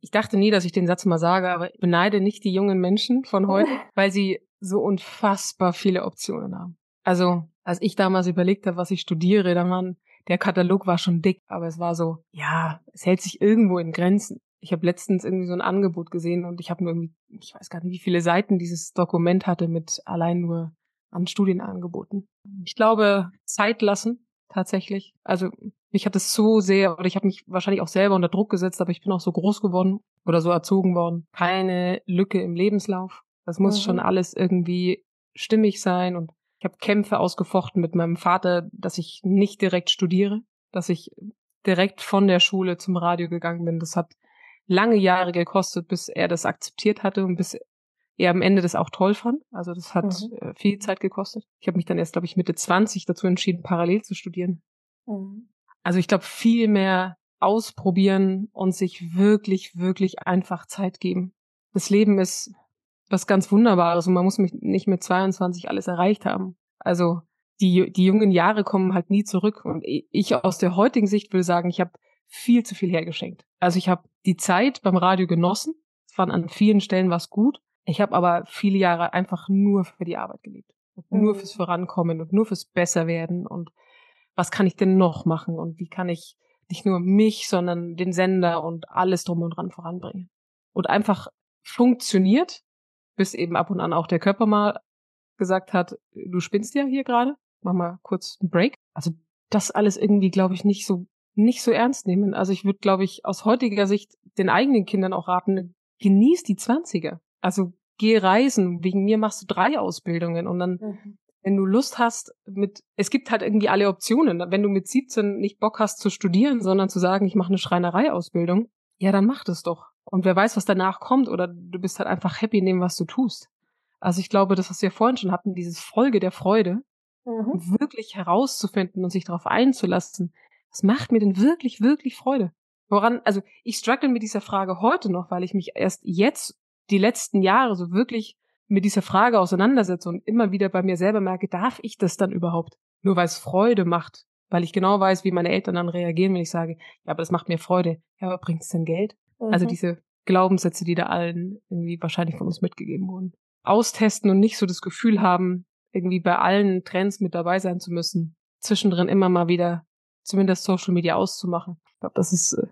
Ich dachte nie, dass ich den Satz mal sage, aber ich beneide nicht die jungen Menschen von heute, weil sie so unfassbar viele Optionen haben. Also, als ich damals überlegt habe, was ich studiere, dann waren der Katalog war schon dick, aber es war so, ja, es hält sich irgendwo in Grenzen. Ich habe letztens irgendwie so ein Angebot gesehen und ich habe nur irgendwie, ich weiß gar nicht, wie viele Seiten dieses Dokument hatte mit allein nur an Studienangeboten. Ich glaube, Zeit lassen, tatsächlich. Also mich hat es so sehr, oder ich habe mich wahrscheinlich auch selber unter Druck gesetzt, aber ich bin auch so groß geworden oder so erzogen worden. Keine Lücke im Lebenslauf. Das muss mhm. schon alles irgendwie stimmig sein und ich habe Kämpfe ausgefochten mit meinem Vater, dass ich nicht direkt studiere, dass ich direkt von der Schule zum Radio gegangen bin. Das hat lange Jahre gekostet, bis er das akzeptiert hatte und bis er am Ende das auch toll fand. Also das hat mhm. Äh, viel Zeit gekostet. Ich habe mich dann erst, glaube ich, Mitte 20 dazu entschieden, parallel zu studieren. Mhm. Also ich glaube, viel mehr ausprobieren und sich wirklich, wirklich einfach Zeit geben. Das Leben ist was ganz Wunderbares und man muss mich nicht mit 22 alles erreicht haben. Also die, die jungen Jahre kommen halt nie zurück. Und ich aus der heutigen Sicht würde sagen, ich habe viel zu viel hergeschenkt. Also ich habe die Zeit beim Radio genossen. Es waren an vielen Stellen was gut. Ich habe aber viele Jahre einfach nur für die Arbeit gelebt. Mhm. Nur fürs Vorankommen und nur fürs Besserwerden und was kann ich denn noch machen und wie kann ich nicht nur mich, sondern den Sender und alles drum und dran voranbringen. Und einfach funktioniert, bis eben ab und an auch der Körper mal gesagt hat, du spinnst ja hier gerade, mach mal kurz einen Break. Also das alles irgendwie, glaube ich, nicht so nicht so ernst nehmen. Also ich würde, glaube ich, aus heutiger Sicht den eigenen Kindern auch raten, genieß die Zwanziger. Also geh reisen. Wegen mir machst du drei Ausbildungen und dann, mhm. wenn du Lust hast, mit, es gibt halt irgendwie alle Optionen. Wenn du mit 17 nicht Bock hast zu studieren, sondern zu sagen, ich mache eine Schreinerei-Ausbildung, ja, dann mach das doch. Und wer weiß, was danach kommt, oder du bist halt einfach happy in dem, was du tust. Also ich glaube, das, was wir vorhin schon hatten, dieses Folge der Freude, mhm. wirklich herauszufinden und sich darauf einzulassen, was macht mir denn wirklich, wirklich Freude? Woran, also ich struggle mit dieser Frage heute noch, weil ich mich erst jetzt die letzten Jahre so wirklich mit dieser Frage auseinandersetze und immer wieder bei mir selber merke, darf ich das dann überhaupt? Nur weil es Freude macht, weil ich genau weiß, wie meine Eltern dann reagieren, wenn ich sage, ja, aber das macht mir Freude. Ja, aber bringt es denn Geld? Also mhm. Also diese Glaubenssätze, die da allen irgendwie wahrscheinlich von uns mitgegeben wurden austesten und nicht so das Gefühl haben, irgendwie bei allen Trends mit dabei sein zu müssen. Zwischendrin immer mal wieder zumindest Social Media auszumachen. Ich glaube, das ist äh,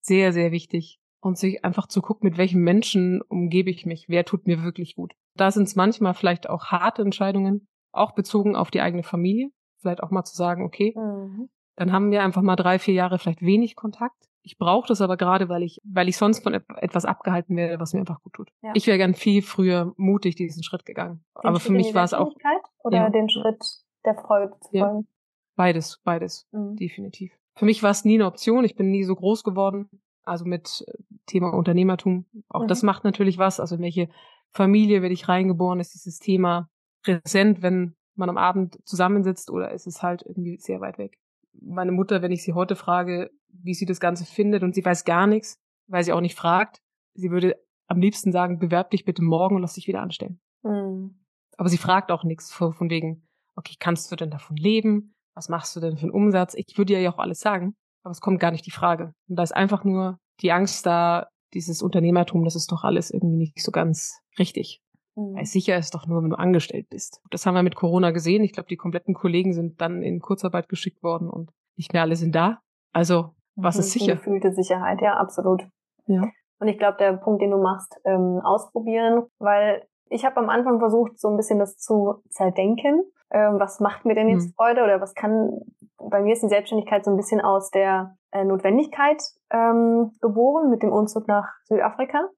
sehr, sehr wichtig. Und sich einfach zu gucken, mit welchen Menschen umgebe ich mich, wer tut mir wirklich gut. Da sind es manchmal vielleicht auch harte Entscheidungen, auch bezogen auf die eigene Familie. Vielleicht auch mal zu sagen, okay, mhm. dann haben wir einfach mal drei, vier Jahre vielleicht wenig Kontakt. Ich brauche das aber gerade, weil ich, weil ich sonst von etwas abgehalten werde, was mir einfach gut tut. Ja. Ich wäre gern viel früher mutig diesen Schritt gegangen. Den aber Schritt für mich war es auch. Oder ja. den Schritt der Freude zu folgen? Ja. Beides, beides, mhm. definitiv. Für mich war es nie eine Option. Ich bin nie so groß geworden. Also mit äh, Thema Unternehmertum. Auch mhm. das macht natürlich was. Also in welche Familie werde ich reingeboren? Ist dieses Thema präsent, wenn man am Abend zusammensitzt oder ist es halt irgendwie sehr weit weg? Meine Mutter, wenn ich sie heute frage, wie sie das Ganze findet und sie weiß gar nichts, weil sie auch nicht fragt. Sie würde am liebsten sagen, bewerb dich bitte morgen und lass dich wieder anstellen. Mhm. Aber sie fragt auch nichts von wegen, okay, kannst du denn davon leben? Was machst du denn für einen Umsatz? Ich würde ja auch alles sagen, aber es kommt gar nicht die Frage. Und da ist einfach nur die Angst da, dieses Unternehmertum, das ist doch alles irgendwie nicht so ganz richtig. Mhm. Weil sicher ist doch nur, wenn du angestellt bist. Das haben wir mit Corona gesehen. Ich glaube, die kompletten Kollegen sind dann in Kurzarbeit geschickt worden und nicht mehr alle sind da. Also was ist sicher? Gefühlte Sicherheit, ja, absolut. Ja. Und ich glaube, der Punkt, den du machst, ähm, ausprobieren, weil Ich habe am Anfang versucht, so ein bisschen das zu zerdenken. Ähm, was macht mir denn jetzt hm. Freude oder was kann, bei mir ist die Selbstständigkeit so ein bisschen aus der äh, Notwendigkeit ähm, geboren mit dem Umzug nach Südafrika.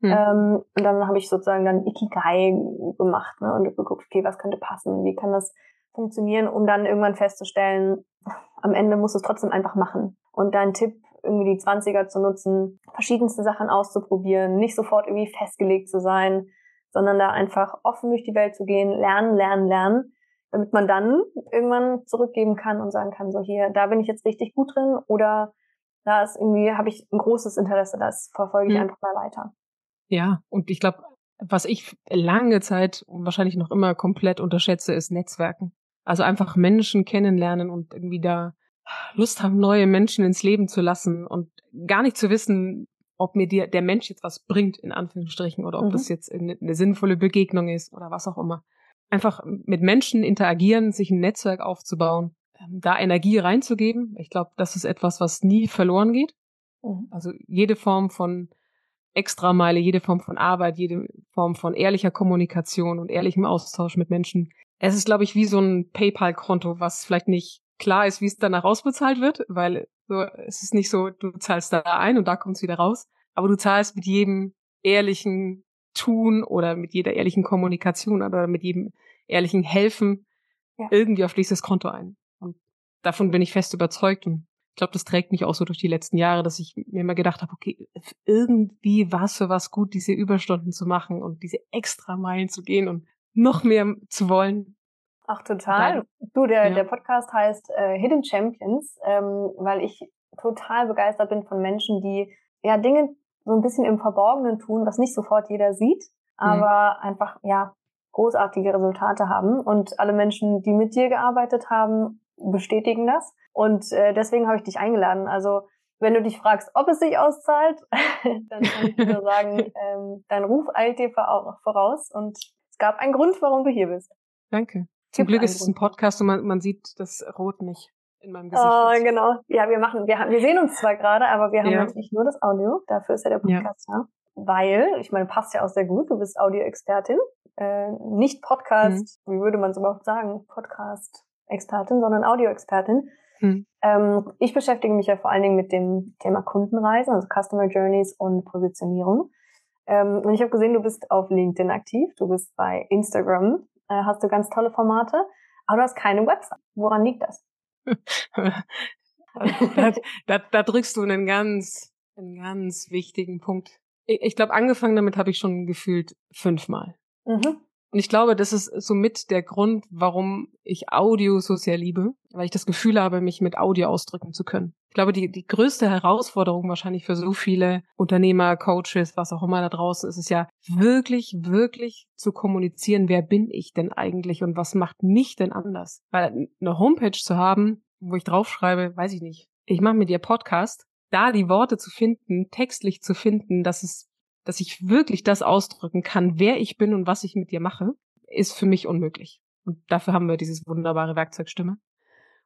Hm. Ähm, und dann habe ich sozusagen dann Ikigai gemacht ne, und geguckt, okay, was könnte passen, wie kann das funktionieren, um dann irgendwann festzustellen, am Ende muss es trotzdem einfach machen. Und dein Tipp, irgendwie die 20er zu nutzen, verschiedenste Sachen auszuprobieren, nicht sofort irgendwie festgelegt zu sein, sondern da einfach offen durch die Welt zu gehen, lernen, lernen, lernen, damit man dann irgendwann zurückgeben kann und sagen kann, so hier, da bin ich jetzt richtig gut drin oder da ist irgendwie, habe ich ein großes Interesse, das verfolge ich hm. einfach mal weiter. Ja, und ich glaube, was ich lange Zeit und wahrscheinlich noch immer komplett unterschätze, ist Netzwerken. Also einfach Menschen kennenlernen und irgendwie da Lust haben, neue Menschen ins Leben zu lassen und gar nicht zu wissen, ob mir der, der Mensch jetzt was bringt, in Anführungsstrichen, oder ob mhm. das jetzt eine, eine sinnvolle Begegnung ist oder was auch immer. Einfach mit Menschen interagieren, sich ein Netzwerk aufzubauen, ähm, da Energie reinzugeben. Ich glaube, das ist etwas, was nie verloren geht. Mhm. Also jede Form von Extrameile, jede Form von Arbeit, jede Form von ehrlicher Kommunikation und ehrlichem Austausch mit Menschen. Es ist, glaube ich, wie so ein PayPal-Konto, was vielleicht nicht klar ist, wie es danach ausbezahlt wird, weil so, es ist nicht so, du zahlst da ein und da kommt es wieder raus, aber du zahlst mit jedem ehrlichen Tun oder mit jeder ehrlichen Kommunikation oder mit jedem ehrlichen Helfen ja. irgendwie auf dieses Konto ein. Und davon bin ich fest überzeugt und ich glaube, das trägt mich auch so durch die letzten Jahre, dass ich mir immer gedacht habe, okay, irgendwie war es für was gut, diese Überstunden zu machen und diese extra Meilen zu gehen und noch mehr zu wollen. Ach, total. Weil, du, der, ja. der Podcast heißt äh, Hidden Champions, ähm, weil ich total begeistert bin von Menschen, die ja Dinge so ein bisschen im Verborgenen tun, was nicht sofort jeder sieht, aber mhm. einfach, ja, großartige Resultate haben. Und alle Menschen, die mit dir gearbeitet haben, bestätigen das. Und äh, deswegen habe ich dich eingeladen. Also wenn du dich fragst, ob es sich auszahlt, dann kann ich nur sagen, ähm, dein Ruf eilt dir voraus und es gab einen Grund, warum du hier bist. Danke. Zum Glück ist es ein Podcast und man, man sieht das Rot nicht in meinem Gesicht. Oh, genau. Ja, wir machen, wir, haben, wir sehen uns zwar gerade, aber wir haben ja. natürlich nur das Audio. Dafür ist ja der Podcast ja. ja. Weil, ich meine, passt ja auch sehr gut. Du bist Audioexpertin, äh, nicht Podcast. Mhm. Wie würde man es überhaupt sagen? Podcast-Expertin, sondern Audioexpertin. Hm. Ähm, ich beschäftige mich ja vor allen Dingen mit dem Thema Kundenreisen, also Customer Journeys und Positionierung. Ähm, und ich habe gesehen, du bist auf LinkedIn aktiv, du bist bei Instagram, äh, hast du ganz tolle Formate, aber du hast keine Website. Woran liegt das? da, da, da, drückst du einen ganz, einen ganz wichtigen Punkt. Ich, ich glaube, angefangen damit habe ich schon gefühlt fünfmal. Mhm. Und ich glaube, das ist somit der Grund, warum ich Audio so sehr liebe, weil ich das Gefühl habe, mich mit Audio ausdrücken zu können. Ich glaube, die, die größte Herausforderung wahrscheinlich für so viele Unternehmer, Coaches, was auch immer da draußen ist, ist ja wirklich, wirklich zu kommunizieren, wer bin ich denn eigentlich und was macht mich denn anders? Weil eine Homepage zu haben, wo ich draufschreibe, weiß ich nicht, ich mache mit dir Podcast, da die Worte zu finden, textlich zu finden, dass es dass ich wirklich das ausdrücken kann, wer ich bin und was ich mit dir mache, ist für mich unmöglich. Und dafür haben wir dieses wunderbare Werkzeug Stimme.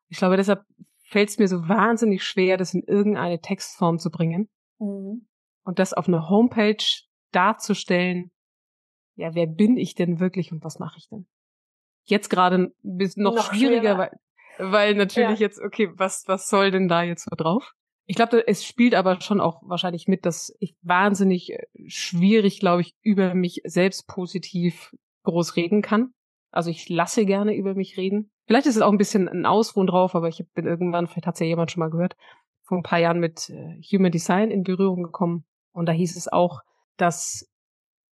Ich glaube, deshalb fällt es mir so wahnsinnig schwer, das in irgendeine Textform zu bringen. Mhm. Und das auf einer Homepage darzustellen, ja, wer bin ich denn wirklich und was mache ich denn? Jetzt gerade noch, noch schwieriger, weil, weil natürlich ja. jetzt, okay, was, was soll denn da jetzt so drauf? Ich glaube, es spielt aber schon auch wahrscheinlich mit, dass ich wahnsinnig äh, schwierig, glaube ich, über mich selbst positiv groß reden kann. Also ich lasse gerne über mich reden. Vielleicht ist es auch ein bisschen ein Ausruhen drauf, aber ich bin irgendwann, vielleicht hat es ja jemand schon mal gehört, vor ein paar Jahren mit äh, Human Design in Berührung gekommen. Und da hieß es auch, dass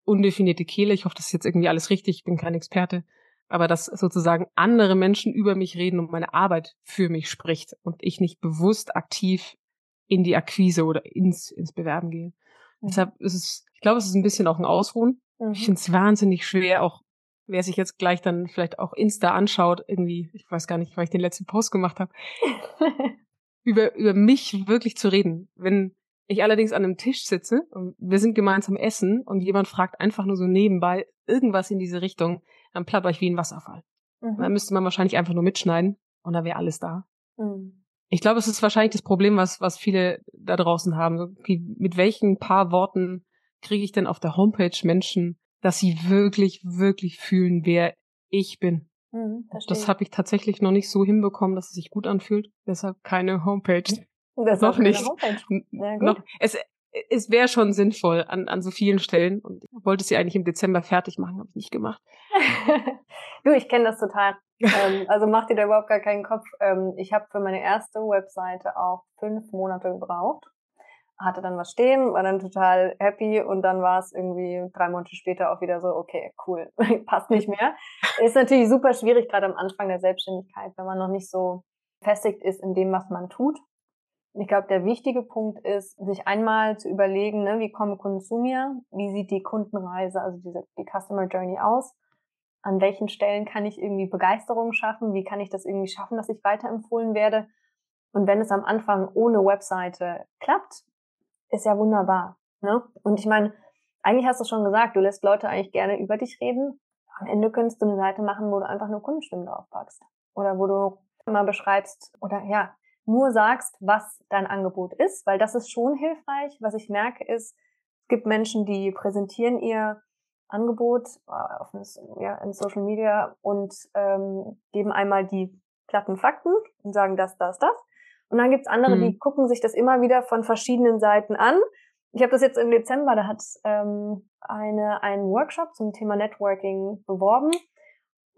undefinierte Kehle, ich hoffe, das ist jetzt irgendwie alles richtig, ich bin kein Experte, aber dass sozusagen andere Menschen über mich reden und meine Arbeit für mich spricht und ich nicht bewusst aktiv in die Akquise oder ins, ins Bewerben gehe. Mhm. Deshalb ist es, ich glaube, es ist ein bisschen auch ein Ausruhen. Mhm. Ich finde es wahnsinnig schwer, auch wer sich jetzt gleich dann vielleicht auch Insta anschaut, irgendwie, ich weiß gar nicht, weil ich den letzten Post gemacht habe, über, über mich wirklich zu reden. Wenn ich allerdings an einem Tisch sitze und wir sind gemeinsam essen und jemand fragt einfach nur so nebenbei irgendwas in diese Richtung, dann plapper ich wie ein Wasserfall. Mhm. Dann müsste man wahrscheinlich einfach nur mitschneiden und dann wäre alles da. Mhm. Ich glaube, es ist wahrscheinlich das Problem, was, was viele da draußen haben. Mit welchen paar Worten kriege ich denn auf der Homepage Menschen dass sie wirklich, wirklich fühlen, wer ich bin. Mhm, das habe ich tatsächlich noch nicht so hinbekommen, dass es sich gut anfühlt. Deshalb keine Homepage. Das noch nicht. Ja, noch, es es wäre schon sinnvoll an, an so vielen Stellen. Und ich wollte sie eigentlich im Dezember fertig machen, habe ich nicht gemacht. du, ich kenne das total. ähm, also mach dir da überhaupt gar keinen Kopf. Ähm, ich habe für meine erste Webseite auch fünf Monate gebraucht. Hatte dann was stehen, war dann total happy und dann war es irgendwie drei Monate später auch wieder so, okay, cool, passt nicht mehr. Ist natürlich super schwierig, gerade am Anfang der Selbstständigkeit, wenn man noch nicht so festigt ist in dem, was man tut ich glaube, der wichtige Punkt ist, sich einmal zu überlegen, ne, wie kommen Kunden zu mir, wie sieht die Kundenreise, also diese, die Customer Journey aus, an welchen Stellen kann ich irgendwie Begeisterung schaffen, wie kann ich das irgendwie schaffen, dass ich weiterempfohlen werde. Und wenn es am Anfang ohne Webseite klappt, ist ja wunderbar. Ne? Und ich meine, eigentlich hast du schon gesagt, du lässt Leute eigentlich gerne über dich reden. Am Ende könntest du eine Seite machen, wo du einfach nur Kundenstimmen draufpackst. Oder wo du mal beschreibst, oder ja, nur sagst, was dein Angebot ist, weil das ist schon hilfreich. Was ich merke ist, es gibt Menschen, die präsentieren ihr Angebot äh, auf ja, in Social Media und ähm, geben einmal die platten Fakten und sagen das, das, das. Und dann gibt's andere, mhm. die gucken sich das immer wieder von verschiedenen Seiten an. Ich habe das jetzt im Dezember, da hat ähm, eine einen Workshop zum Thema Networking beworben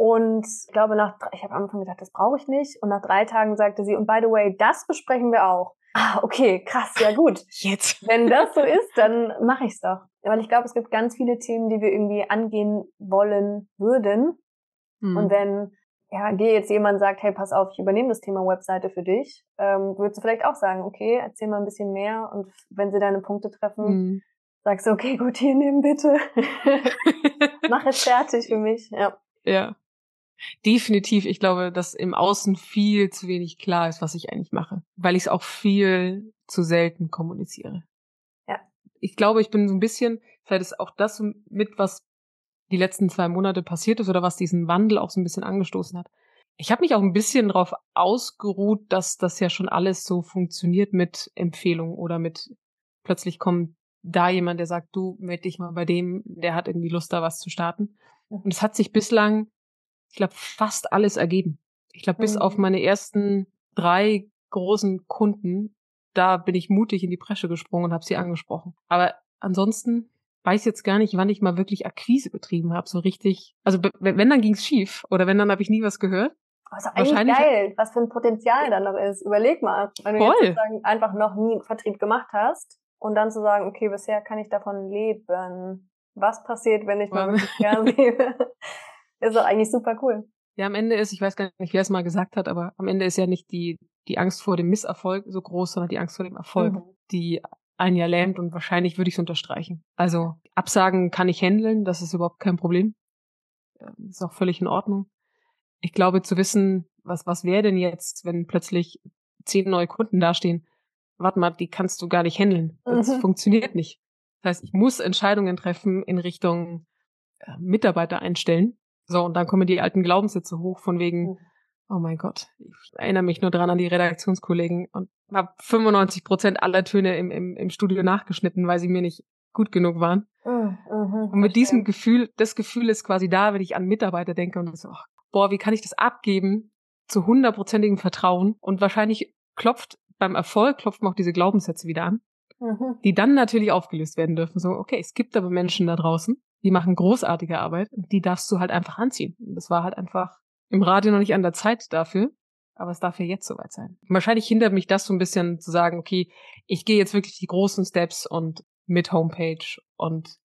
und ich glaube, nach, ich habe am Anfang gedacht, das brauche ich nicht. Und nach drei Tagen sagte sie, und by the way, das besprechen wir auch. Ah, okay, krass, ja gut. Jetzt. Wenn das so ist, dann mache ich's doch. Weil ich glaube, es gibt ganz viele Themen, die wir irgendwie angehen wollen würden. Mhm. Und wenn ja, dir jetzt jemand sagt, hey, pass auf, ich übernehme das Thema Webseite für dich, ähm, würdest du vielleicht auch sagen, okay, erzähl mal ein bisschen mehr und wenn sie deine Punkte treffen, mhm. sagst du, okay, gut, hier nehmen bitte. Mach es fertig für mich, ja. Ja. Definitiv. Ich glaube, dass im Außen viel zu wenig klar ist, was ich eigentlich mache, weil ich es auch viel zu selten kommuniziere. Ich glaube, ich bin so ein bisschen, vielleicht ist auch das mit, was die letzten zwei Monate passiert ist oder was diesen Wandel auch so ein bisschen angestoßen hat. Ich habe mich auch ein bisschen darauf ausgeruht, dass das ja schon alles so funktioniert mit Empfehlungen oder mit plötzlich kommt da jemand, der sagt, du melde dich mal bei dem, der hat irgendwie Lust, da was zu starten. Und es hat sich bislang ich glaube, fast alles ergeben. Ich glaube, bis mhm. auf meine ersten drei großen Kunden, da bin ich mutig in die Bresche gesprungen und habe sie angesprochen. Aber ansonsten weiß jetzt gar nicht, wann ich mal wirklich Akquise betrieben habe, so richtig. Also wenn, dann ging's schief oder wenn, dann habe ich nie was gehört. Also eigentlich geil, was für ein Potenzial da noch ist. Überleg mal, wenn du jetzt sozusagen einfach noch nie Vertrieb gemacht hast und dann zu sagen, okay, bisher kann ich davon leben. Was passiert, wenn ich mal wirklich gern lebe? Ist doch eigentlich super cool. Ja, am Ende ist, ich weiß gar nicht, wer es mal gesagt hat, aber am Ende ist ja nicht die, die Angst vor dem Misserfolg so groß, sondern die Angst vor dem Erfolg, mhm. die ein Jahr lähmt und wahrscheinlich würde ich es unterstreichen. Also Absagen kann ich handeln, das ist überhaupt kein Problem. Ist auch völlig in Ordnung. Ich glaube zu wissen, was, was wäre denn jetzt, wenn plötzlich zehn neue Kunden dastehen? Warte mal, die kannst du gar nicht handeln. Das mhm. funktioniert nicht. Das heißt, ich muss Entscheidungen treffen in Richtung äh, Mitarbeiter einstellen so, und dann kommen die alten Glaubenssätze hoch von wegen, oh mein Gott, ich erinnere mich nur dran an die Redaktionskollegen und habe 95 Prozent aller Töne im, im, im Studio nachgeschnitten, weil sie mir nicht gut genug waren. Mhm, und mit diesem Gefühl, das Gefühl ist quasi da, wenn ich an Mitarbeiter denke und so, boah, wie kann ich das abgeben zu hundertprozentigem Vertrauen? Und wahrscheinlich klopft beim Erfolg, klopft man auch diese Glaubenssätze wieder an, mhm. die dann natürlich aufgelöst werden dürfen. So, okay, es gibt aber Menschen da draußen, die machen großartige Arbeit, die darfst du halt einfach anziehen. Und das war halt einfach im Radio noch nicht an der Zeit dafür, aber es darf ja jetzt soweit sein. wahrscheinlich hindert mich das so ein bisschen zu sagen, okay, ich gehe jetzt wirklich die großen Steps und mit Homepage und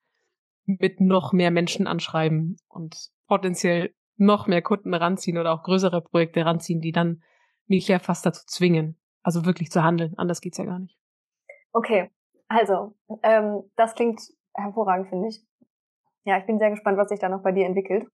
mit noch mehr Menschen anschreiben und potenziell noch mehr Kunden ranziehen oder auch größere Projekte ranziehen, die dann mich ja fast dazu zwingen, also wirklich zu handeln. Anders geht's ja gar nicht. Okay, also ähm, das klingt hervorragend, finde ich. Ja, ich bin sehr gespannt, was sich da noch bei dir entwickelt.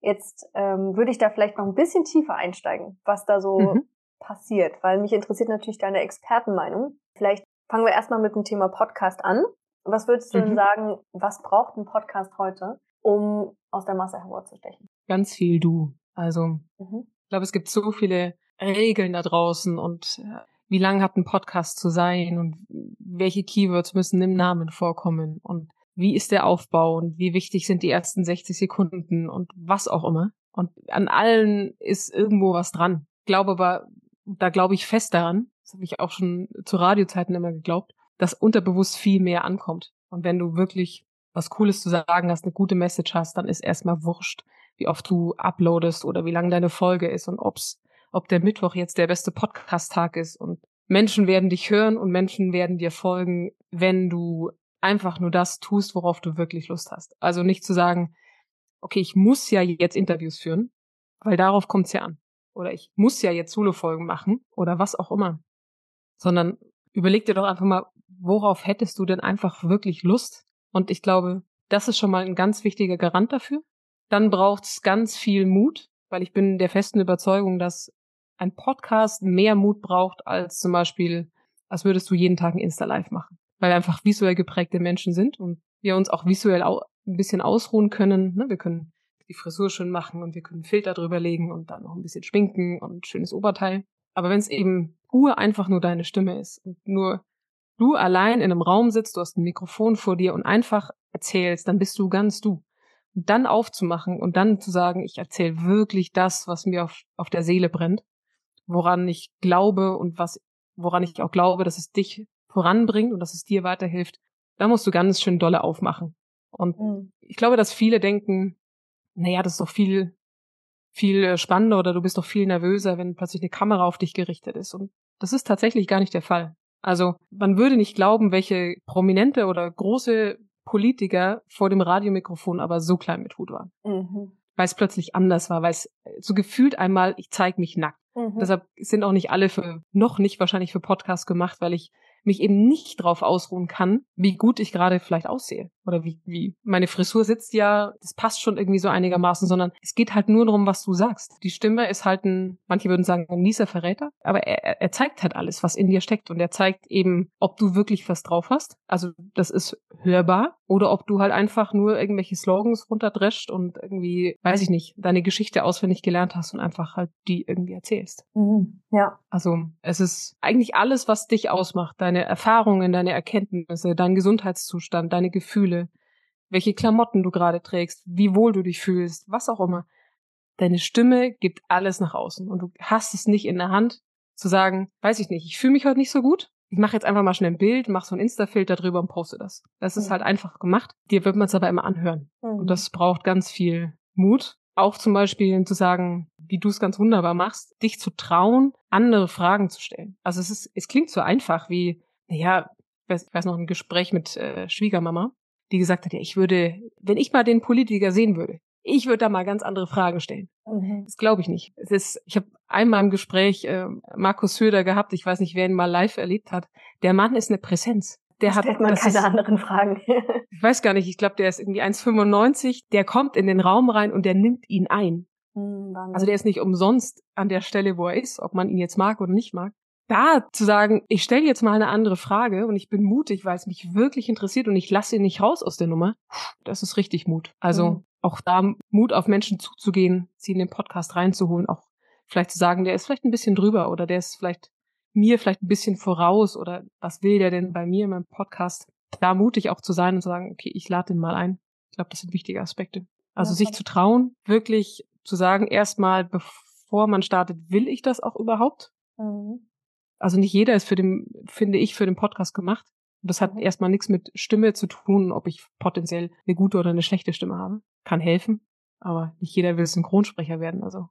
Jetzt ähm, würde ich da vielleicht noch ein bisschen tiefer einsteigen, was da so mhm. passiert, weil mich interessiert natürlich deine Expertenmeinung. Vielleicht fangen wir erstmal mit dem Thema Podcast an. Was würdest du mhm. denn sagen, was braucht ein Podcast heute, um aus der Masse hervorzustechen? Ganz viel du. Also, mhm. ich glaube, es gibt so viele Regeln da draußen und äh, wie lang hat ein Podcast zu sein und welche Keywords müssen im Namen vorkommen und wie ist der Aufbau und wie wichtig sind die ersten 60 Sekunden und was auch immer. Und an allen ist irgendwo was dran. Ich glaube aber, da glaube ich fest daran, das habe ich auch schon zu Radiozeiten immer geglaubt, dass unterbewusst viel mehr ankommt. Und wenn du wirklich was Cooles zu sagen hast, eine gute Message hast, dann ist erstmal wurscht, wie oft du uploadest oder wie lang deine Folge ist und ob's, ob der Mittwoch jetzt der beste Podcast-Tag ist. Und Menschen werden dich hören und Menschen werden dir folgen, wenn du einfach nur das tust, worauf du wirklich Lust hast. Also nicht zu sagen, okay, ich muss ja jetzt Interviews führen, weil darauf kommt's ja an. Oder ich muss ja jetzt Solo-Folgen machen oder was auch immer. Sondern überleg dir doch einfach mal, worauf hättest du denn einfach wirklich Lust? Und ich glaube, das ist schon mal ein ganz wichtiger Garant dafür. Dann braucht's ganz viel Mut, weil ich bin der festen Überzeugung, dass ein Podcast mehr Mut braucht als zum Beispiel, als würdest du jeden Tag ein Insta-Live machen. Weil wir einfach visuell geprägte Menschen sind und wir uns auch visuell ein bisschen ausruhen können. Ne? Wir können die Frisur schön machen und wir können Filter drüber legen und dann noch ein bisschen schminken und schönes Oberteil. Aber wenn es eben pur einfach nur deine Stimme ist und nur du allein in einem Raum sitzt, du hast ein Mikrofon vor dir und einfach erzählst, dann bist du ganz du. Und dann aufzumachen und dann zu sagen, ich erzähle wirklich das, was mir auf, auf der Seele brennt, woran ich glaube und was, woran ich auch glaube, dass es dich voranbringt und dass es dir weiterhilft, da musst du ganz schön dolle aufmachen. Und mhm. ich glaube, dass viele denken, naja, das ist doch viel, viel spannender oder du bist doch viel nervöser, wenn plötzlich eine Kamera auf dich gerichtet ist. Und das ist tatsächlich gar nicht der Fall. Also man würde nicht glauben, welche prominente oder große Politiker vor dem Radiomikrofon aber so klein mit Hut waren. Mhm. Weil es plötzlich anders war, weil es so gefühlt einmal, ich zeige mich nackt. Mhm. Deshalb sind auch nicht alle für, noch nicht wahrscheinlich für Podcasts gemacht, weil ich mich eben nicht drauf ausruhen kann, wie gut ich gerade vielleicht aussehe oder wie, wie meine Frisur sitzt ja, das passt schon irgendwie so einigermaßen, sondern es geht halt nur darum, was du sagst. Die Stimme ist halt ein, manche würden sagen, ein mieser Verräter, aber er, er zeigt halt alles, was in dir steckt und er zeigt eben, ob du wirklich was drauf hast. Also das ist hörbar oder ob du halt einfach nur irgendwelche Slogans runterdrescht und irgendwie, weiß ich nicht, deine Geschichte auswendig gelernt hast und einfach halt die irgendwie erzählst. Mhm, ja. Also es ist eigentlich alles, was dich ausmacht, deine Erfahrungen, deine Erkenntnisse, dein Gesundheitszustand, deine Gefühle, welche Klamotten du gerade trägst, wie wohl du dich fühlst, was auch immer. Deine Stimme gibt alles nach außen und du hast es nicht in der Hand zu sagen, weiß ich nicht, ich fühle mich heute nicht so gut. Ich mache jetzt einfach mal schnell ein Bild, mach so ein Insta-Filter drüber und poste das. Das ist mhm. halt einfach gemacht. Dir wird man es aber immer anhören. Mhm. Und das braucht ganz viel Mut. Auch zum Beispiel zu sagen, wie du es ganz wunderbar machst, dich zu trauen, andere Fragen zu stellen. Also es ist, es klingt so einfach wie, naja, ich weiß noch ein Gespräch mit äh, Schwiegermama die gesagt hat, ja, ich würde, wenn ich mal den Politiker sehen würde, ich würde da mal ganz andere Fragen stellen. Mhm. Das glaube ich nicht. Es ist, ich habe einmal im Gespräch äh, Markus Söder gehabt, ich weiß nicht, wer ihn mal live erlebt hat. Der Mann ist eine Präsenz. Der hat man keine ist, anderen Fragen. ich weiß gar nicht, ich glaube, der ist irgendwie 1,95. Der kommt in den Raum rein und der nimmt ihn ein. Mhm, also der ist nicht umsonst an der Stelle, wo er ist, ob man ihn jetzt mag oder nicht mag da zu sagen, ich stelle jetzt mal eine andere Frage und ich bin mutig, weil es mich wirklich interessiert und ich lasse ihn nicht raus aus der Nummer, das ist richtig Mut. Also mhm. auch da Mut auf Menschen zuzugehen, sie in den Podcast reinzuholen, auch vielleicht zu sagen, der ist vielleicht ein bisschen drüber oder der ist vielleicht mir vielleicht ein bisschen voraus oder was will der denn bei mir in meinem Podcast? Da mutig auch zu sein und zu sagen, okay, ich lade den mal ein. Ich glaube, das sind wichtige Aspekte. Also ja, sich zu trauen, wirklich zu sagen, erstmal, bevor man startet, will ich das auch überhaupt? Mhm. Also nicht jeder ist für den, finde ich, für den Podcast gemacht. Und das hat mhm. erstmal nichts mit Stimme zu tun, ob ich potenziell eine gute oder eine schlechte Stimme habe. Kann helfen, aber nicht jeder will Synchronsprecher werden. Also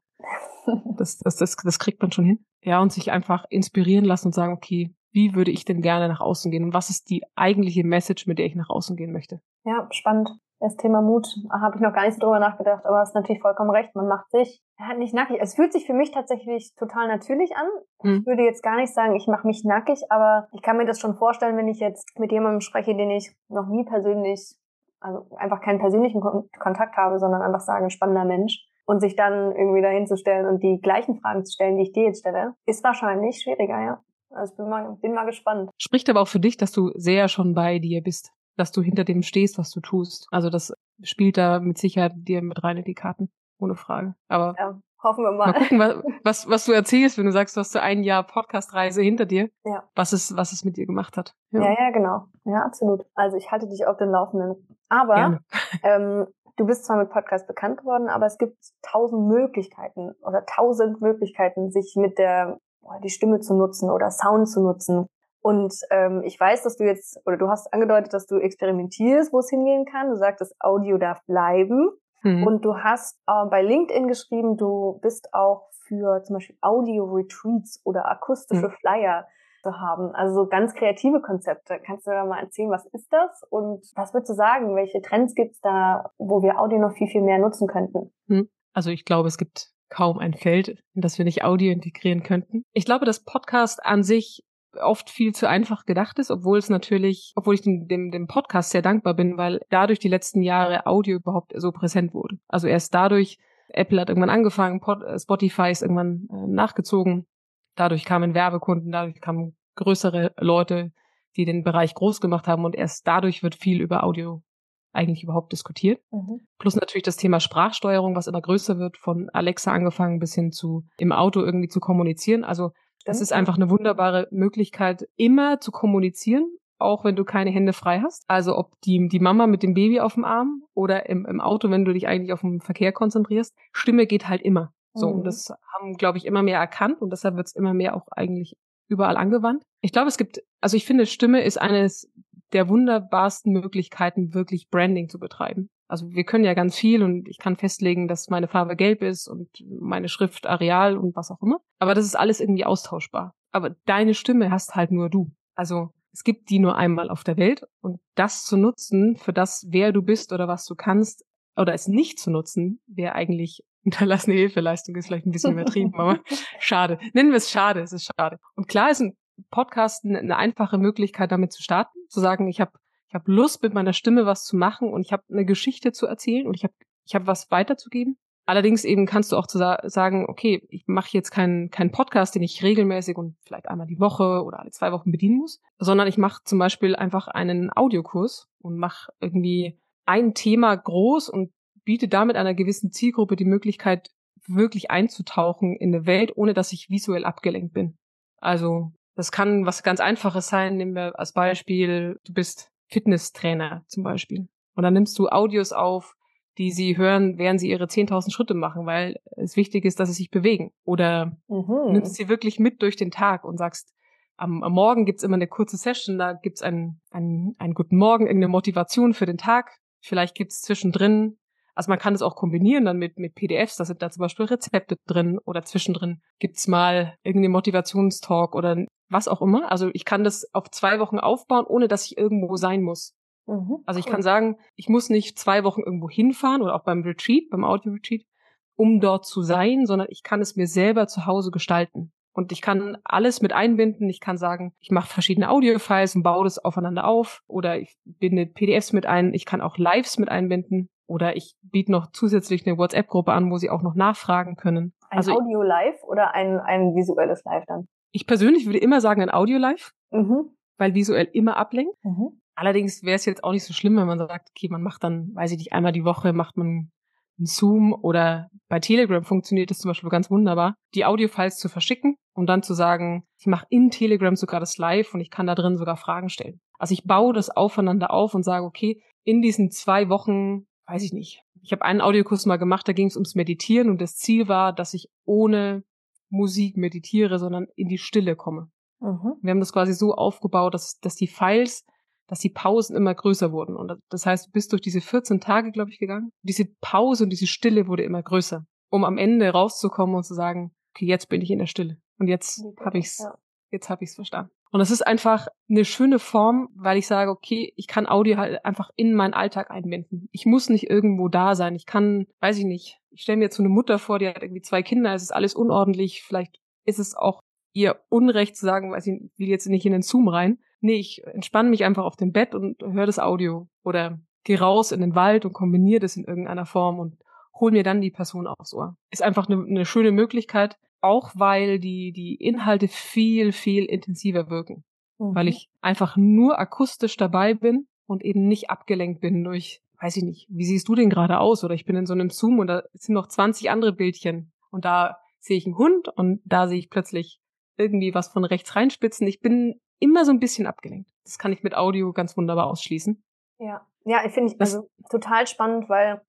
das, das, das, das kriegt man schon hin. Ja, und sich einfach inspirieren lassen und sagen, okay, wie würde ich denn gerne nach außen gehen und was ist die eigentliche Message, mit der ich nach außen gehen möchte? Ja, spannend. Das Thema Mut habe ich noch gar nicht so drüber nachgedacht, aber hast natürlich vollkommen recht. Man macht sich ja, nicht nackig. Es fühlt sich für mich tatsächlich total natürlich an. Mhm. Ich würde jetzt gar nicht sagen, ich mache mich nackig, aber ich kann mir das schon vorstellen, wenn ich jetzt mit jemandem spreche, den ich noch nie persönlich, also einfach keinen persönlichen Kon Kontakt habe, sondern einfach sage, spannender Mensch. Und sich dann irgendwie dahin zu stellen und die gleichen Fragen zu stellen, die ich dir jetzt stelle, ist wahrscheinlich schwieriger, ja. Also ich bin mal, bin mal gespannt. Spricht aber auch für dich, dass du sehr schon bei dir bist dass du hinter dem stehst, was du tust. Also das spielt da mit Sicherheit dir mit rein in die Karten, ohne Frage. Aber ja. Hoffen wir mal. Mal gucken, was, was, was du erzählst, wenn du sagst, du hast so ein Jahr Podcast-Reise hinter dir. Ja. Was es, was es mit dir gemacht hat. Ja. ja, ja, genau. Ja, absolut. Also ich halte dich auf den Laufenden. Aber ähm, du bist zwar mit Podcast bekannt geworden, aber es gibt tausend Möglichkeiten oder tausend Möglichkeiten, sich mit der die Stimme zu nutzen oder Sound zu nutzen. Und ähm, ich weiß, dass du jetzt, oder du hast angedeutet, dass du experimentierst, wo es hingehen kann. Du sagtest, Audio darf bleiben. Mhm. Und du hast äh, bei LinkedIn geschrieben, du bist auch für zum Beispiel Audio-Retreats oder akustische mhm. Flyer zu haben. Also so ganz kreative Konzepte. Kannst du da mal erzählen, was ist das? Und was würdest du sagen? Welche Trends gibt's da, wo wir Audio noch viel, viel mehr nutzen könnten? Mhm. Also ich glaube, es gibt kaum ein Feld, in das wir nicht Audio integrieren könnten. Ich glaube, dass Podcast an sich oft viel zu einfach gedacht ist, obwohl es natürlich, obwohl ich dem, dem, dem Podcast sehr dankbar bin, weil dadurch die letzten Jahre Audio überhaupt so präsent wurde. Also erst dadurch, Apple hat irgendwann angefangen, äh, Spotify ist irgendwann äh, nachgezogen, dadurch kamen Werbekunden, dadurch kamen größere Leute, die den Bereich groß gemacht haben und erst dadurch wird viel über Audio eigentlich überhaupt diskutiert. Mhm. Plus natürlich das Thema Sprachsteuerung, was immer größer wird, von Alexa angefangen bis hin zu im Auto irgendwie zu kommunizieren. Also das ist einfach eine wunderbare Möglichkeit, immer zu kommunizieren, auch wenn du keine Hände frei hast. Also ob die, die Mama mit dem Baby auf dem Arm oder im, im Auto, wenn du dich eigentlich auf den Verkehr konzentrierst. Stimme geht halt immer. So, mhm. und das haben, glaube ich, immer mehr erkannt und deshalb wird es immer mehr auch eigentlich überall angewandt. Ich glaube, es gibt, also ich finde, Stimme ist eines der wunderbarsten Möglichkeiten, wirklich Branding zu betreiben. Also wir können ja ganz viel und ich kann festlegen, dass meine Farbe gelb ist und meine Schrift Areal und was auch immer. Aber das ist alles irgendwie austauschbar. Aber deine Stimme hast halt nur du. Also es gibt die nur einmal auf der Welt und das zu nutzen für das, wer du bist oder was du kannst, oder es nicht zu nutzen, wäre eigentlich unterlassene Hilfeleistung, ist vielleicht ein bisschen übertrieben, aber schade. Nennen wir es schade, es ist schade. Und klar ist ein Podcast eine einfache Möglichkeit, damit zu starten, zu sagen, ich habe ich hab Lust, mit meiner Stimme was zu machen und ich habe eine Geschichte zu erzählen und ich habe ich hab was weiterzugeben. Allerdings eben kannst du auch zu sa sagen, okay, ich mache jetzt keinen keinen Podcast, den ich regelmäßig und vielleicht einmal die Woche oder alle zwei Wochen bedienen muss, sondern ich mache zum Beispiel einfach einen Audiokurs und mache irgendwie ein Thema groß und biete damit einer gewissen Zielgruppe die Möglichkeit, wirklich einzutauchen in eine Welt, ohne dass ich visuell abgelenkt bin. Also das kann was ganz Einfaches sein. Nehmen wir als Beispiel, du bist Fitnesstrainer zum Beispiel. Und dann nimmst du Audios auf, die sie hören, während sie ihre 10.000 Schritte machen, weil es wichtig ist, dass sie sich bewegen. Oder mhm. nimmst sie wirklich mit durch den Tag und sagst, am, am Morgen gibt's immer eine kurze Session, da gibt's einen, einen, einen guten Morgen, irgendeine Motivation für den Tag. Vielleicht gibt's zwischendrin also man kann es auch kombinieren dann mit, mit PDFs, da sind da zum Beispiel Rezepte drin oder zwischendrin gibt's mal irgendeinen Motivationstalk oder was auch immer. Also ich kann das auf zwei Wochen aufbauen, ohne dass ich irgendwo sein muss. Mhm, also ich cool. kann sagen, ich muss nicht zwei Wochen irgendwo hinfahren oder auch beim Retreat, beim Audio-Retreat, um dort zu sein, sondern ich kann es mir selber zu Hause gestalten. Und ich kann alles mit einbinden. Ich kann sagen, ich mache verschiedene Audio-Files und baue das aufeinander auf. Oder ich binde PDFs mit ein. Ich kann auch Lives mit einbinden. Oder ich biete noch zusätzlich eine WhatsApp-Gruppe an, wo sie auch noch nachfragen können. Ein also Audio-Live oder ein, ein visuelles Live dann? Ich persönlich würde immer sagen ein Audio-Live, mhm. weil visuell immer ablenkt. Mhm. Allerdings wäre es jetzt auch nicht so schlimm, wenn man sagt, okay, man macht dann, weiß ich nicht, einmal die Woche macht man einen Zoom oder bei Telegram funktioniert es zum Beispiel ganz wunderbar, die Audio-Files zu verschicken und dann zu sagen, ich mache in Telegram sogar das Live und ich kann da drin sogar Fragen stellen. Also ich baue das aufeinander auf und sage, okay, in diesen zwei Wochen weiß ich nicht. Ich habe einen Audiokurs mal gemacht, da ging es ums Meditieren und das Ziel war, dass ich ohne Musik meditiere, sondern in die Stille komme. Mhm. Wir haben das quasi so aufgebaut, dass, dass die Files, dass die Pausen immer größer wurden. Und das heißt, du bist durch diese 14 Tage, glaube ich, gegangen. Diese Pause und diese Stille wurde immer größer, um am Ende rauszukommen und zu sagen, okay, jetzt bin ich in der Stille. Und jetzt habe ich's, jetzt habe ich's verstanden. Und es ist einfach eine schöne Form, weil ich sage, okay, ich kann Audio halt einfach in meinen Alltag einbinden. Ich muss nicht irgendwo da sein. Ich kann, weiß ich nicht, ich stelle mir jetzt so eine Mutter vor, die hat irgendwie zwei Kinder, es ist alles unordentlich. Vielleicht ist es auch ihr Unrecht zu sagen, weiß ich will jetzt nicht in den Zoom rein. Nee, ich entspanne mich einfach auf dem Bett und höre das Audio oder gehe raus in den Wald und kombiniere das in irgendeiner Form und hol mir dann die Person aufs Ohr. Ist einfach eine, eine schöne Möglichkeit, auch weil die, die Inhalte viel, viel intensiver wirken. Mhm. Weil ich einfach nur akustisch dabei bin und eben nicht abgelenkt bin durch, weiß ich nicht, wie siehst du denn gerade aus? Oder ich bin in so einem Zoom und da sind noch 20 andere Bildchen. und da sehe ich einen Hund und da sehe ich plötzlich irgendwie was von rechts reinspitzen. Ich bin immer so ein bisschen abgelenkt. Das kann ich mit Audio ganz wunderbar ausschließen. Ja, ja, ich finde ich also total spannend, weil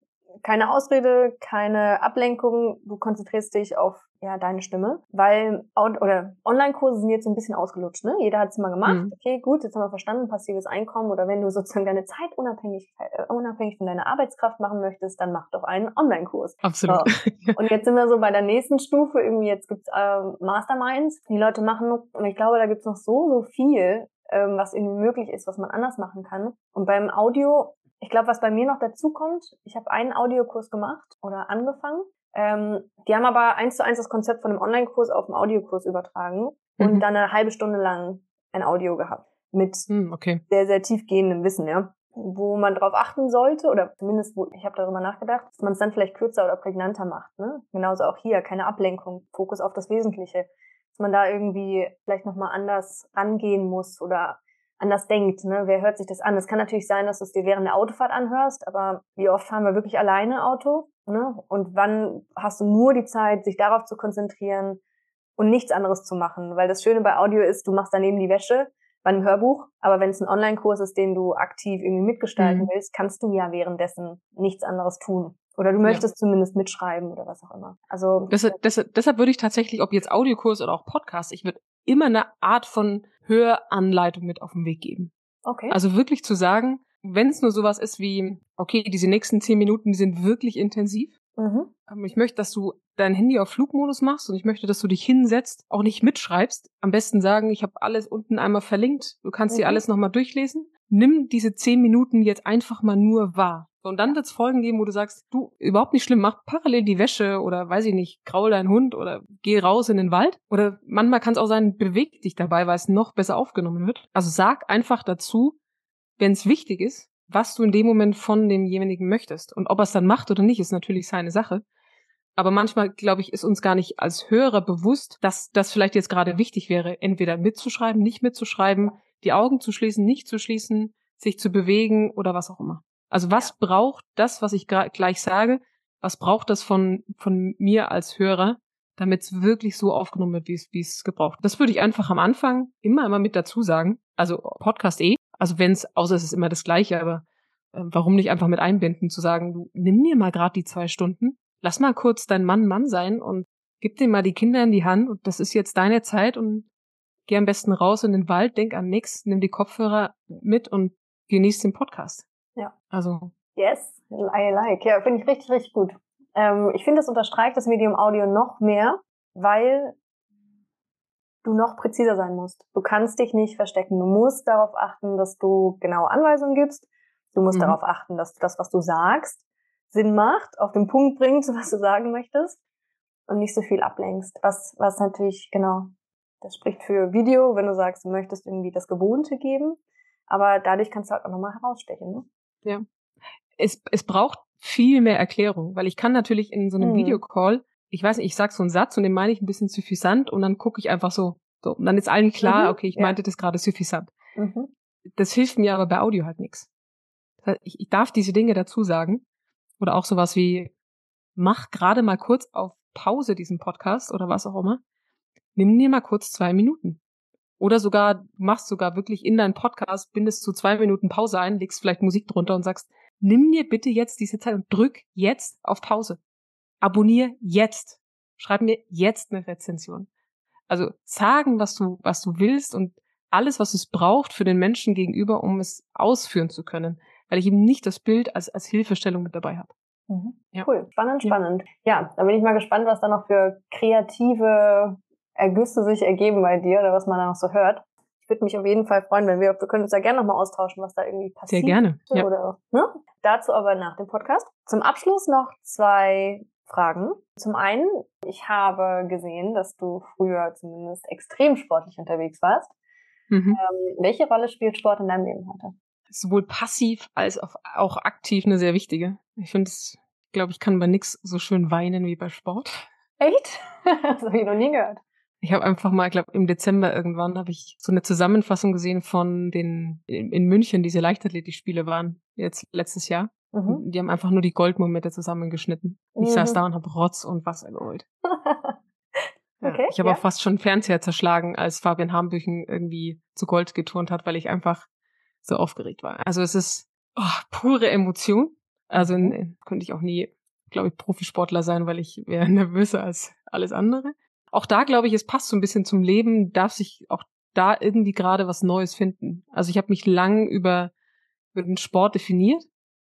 keine Ausrede, keine Ablenkung, du konzentrierst dich auf ja, deine Stimme, weil oder Online-Kurse sind jetzt so ein bisschen ausgelutscht, ne? Jeder hat es mal gemacht. Mhm. Okay, gut, jetzt haben wir verstanden, passives Einkommen oder wenn du sozusagen deine Zeit unabhängig äh, unabhängig von deiner Arbeitskraft machen möchtest, dann mach doch einen Online-Kurs. Absolut. So. Und jetzt sind wir so bei der nächsten Stufe, irgendwie jetzt gibt's äh, Masterminds, die Leute machen und ich glaube, da gibt's noch so so viel, ähm, was irgendwie möglich ist, was man anders machen kann. Und beim Audio ich glaube, was bei mir noch dazu kommt, ich habe einen Audiokurs gemacht oder angefangen. Ähm, die haben aber eins zu eins das Konzept von einem Online-Kurs auf einen Audiokurs übertragen mhm. und dann eine halbe Stunde lang ein Audio gehabt mit mhm, okay. sehr, sehr tiefgehendem Wissen, ja. Wo man darauf achten sollte, oder zumindest, wo ich habe darüber nachgedacht, dass man es dann vielleicht kürzer oder prägnanter macht. Ne? Genauso auch hier, keine Ablenkung, Fokus auf das Wesentliche. Dass man da irgendwie vielleicht nochmal anders rangehen muss oder anders denkt. Ne? Wer hört sich das an? Es kann natürlich sein, dass du es dir während der Autofahrt anhörst, aber wie oft fahren wir wirklich alleine Auto? Ne? Und wann hast du nur die Zeit, sich darauf zu konzentrieren und nichts anderes zu machen? Weil das Schöne bei Audio ist, du machst daneben die Wäsche bei einem Hörbuch, aber wenn es ein Online-Kurs ist, den du aktiv irgendwie mitgestalten mhm. willst, kannst du ja währenddessen nichts anderes tun. Oder du möchtest ja. zumindest mitschreiben oder was auch immer. Also deshalb, deshalb, deshalb würde ich tatsächlich, ob jetzt Audiokurs oder auch Podcast, ich würde immer eine Art von Höranleitung mit auf den Weg geben. Okay. Also wirklich zu sagen, wenn es nur sowas ist wie, okay, diese nächsten zehn Minuten, die sind wirklich intensiv. Mhm. Ähm, ich möchte, dass du dein Handy auf Flugmodus machst und ich möchte, dass du dich hinsetzt, auch nicht mitschreibst. Am besten sagen, ich habe alles unten einmal verlinkt, du kannst mhm. dir alles nochmal durchlesen. Nimm diese zehn Minuten jetzt einfach mal nur wahr. Und dann wird es Folgen geben, wo du sagst, du, überhaupt nicht schlimm, mach parallel die Wäsche oder weiß ich nicht, graul deinen Hund oder geh raus in den Wald. Oder manchmal kann es auch sein, beweg dich dabei, weil es noch besser aufgenommen wird. Also sag einfach dazu, wenn es wichtig ist, was du in dem Moment von demjenigen möchtest. Und ob er es dann macht oder nicht, ist natürlich seine Sache. Aber manchmal, glaube ich, ist uns gar nicht als Hörer bewusst, dass das vielleicht jetzt gerade wichtig wäre, entweder mitzuschreiben, nicht mitzuschreiben, die Augen zu schließen, nicht zu schließen, sich zu bewegen oder was auch immer. Also was ja. braucht das, was ich gleich sage, was braucht das von, von mir als Hörer, damit es wirklich so aufgenommen wird, wie es gebraucht. Das würde ich einfach am Anfang immer, immer mit dazu sagen. Also Podcast eh. Also wenn es, außer es ist immer das Gleiche, aber äh, warum nicht einfach mit einbinden, zu sagen, du nimm dir mal gerade die zwei Stunden, lass mal kurz dein Mann Mann sein und gib dir mal die Kinder in die Hand und das ist jetzt deine Zeit und geh am besten raus in den Wald, denk an nichts, nimm die Kopfhörer mit und genieß den Podcast. Ja. Also. Yes, I like. Ja, finde ich richtig, richtig gut. Ähm, ich finde, das unterstreicht das Medium Audio noch mehr, weil du noch präziser sein musst. Du kannst dich nicht verstecken. Du musst darauf achten, dass du genaue Anweisungen gibst. Du musst mhm. darauf achten, dass das, was du sagst, Sinn macht, auf den Punkt bringt, was du sagen möchtest und nicht so viel ablenkst. Was, was natürlich, genau, das spricht für Video, wenn du sagst, du möchtest irgendwie das Gewohnte geben. Aber dadurch kannst du halt auch nochmal herausstechen. Ne? Ja. Es, es braucht viel mehr Erklärung, weil ich kann natürlich in so einem mhm. Videocall, ich weiß nicht, ich sag so einen Satz und den meine ich ein bisschen suffisant und dann gucke ich einfach so, so und dann ist allen klar, mhm. okay, ich ja. meinte das gerade suffisant. Mhm. Das hilft mir aber bei Audio halt nichts. Ich, ich darf diese Dinge dazu sagen oder auch sowas wie mach gerade mal kurz auf Pause diesen Podcast oder was auch immer. Nimm dir mal kurz zwei Minuten. Oder sogar, du machst sogar wirklich in deinen Podcast, bindest zu zwei Minuten Pause ein, legst vielleicht Musik drunter und sagst, nimm dir bitte jetzt diese Zeit und drück jetzt auf Pause. Abonnier jetzt. Schreib mir jetzt eine Rezension. Also sagen, was du, was du willst und alles, was es braucht für den Menschen gegenüber, um es ausführen zu können. Weil ich eben nicht das Bild als, als Hilfestellung mit dabei habe. Mhm. Ja. Cool, spannend, spannend. Ja. ja, da bin ich mal gespannt, was da noch für kreative Ergüsse sich ergeben bei dir oder was man da noch so hört. Ich würde mich auf jeden Fall freuen, wenn wir, wir können uns ja gerne nochmal austauschen, was da irgendwie passiert. Sehr gerne. Ja. Oder, ne? Dazu aber nach dem Podcast. Zum Abschluss noch zwei Fragen. Zum einen, ich habe gesehen, dass du früher zumindest extrem sportlich unterwegs warst. Mhm. Ähm, welche Rolle spielt Sport in deinem Leben heute? Sowohl passiv als auch aktiv eine sehr wichtige. Ich finde es, glaube ich, kann bei nichts so schön weinen wie bei Sport. Echt? das habe ich noch nie gehört. Ich habe einfach mal, ich glaube im Dezember irgendwann habe ich so eine Zusammenfassung gesehen von den in, München diese Leichtathletikspiele waren jetzt letztes Jahr Mhm. Die haben einfach nur die Goldmomente zusammengeschnitten. Ich mhm. saß da und habe Rotz und Wasser geholt. okay, ich habe ja. auch fast schon Fernseher zerschlagen, als Fabian Hambüchen irgendwie zu Gold geturnt hat, weil ich einfach so aufgeregt war. Also es ist oh, pure Emotion. Also in, könnte ich auch nie, glaube ich, Profisportler sein, weil ich wäre nervöser als alles andere. Auch da glaube ich, es passt so ein bisschen zum Leben, darf sich auch da irgendwie gerade was Neues finden. Also ich habe mich lang über, über den Sport definiert.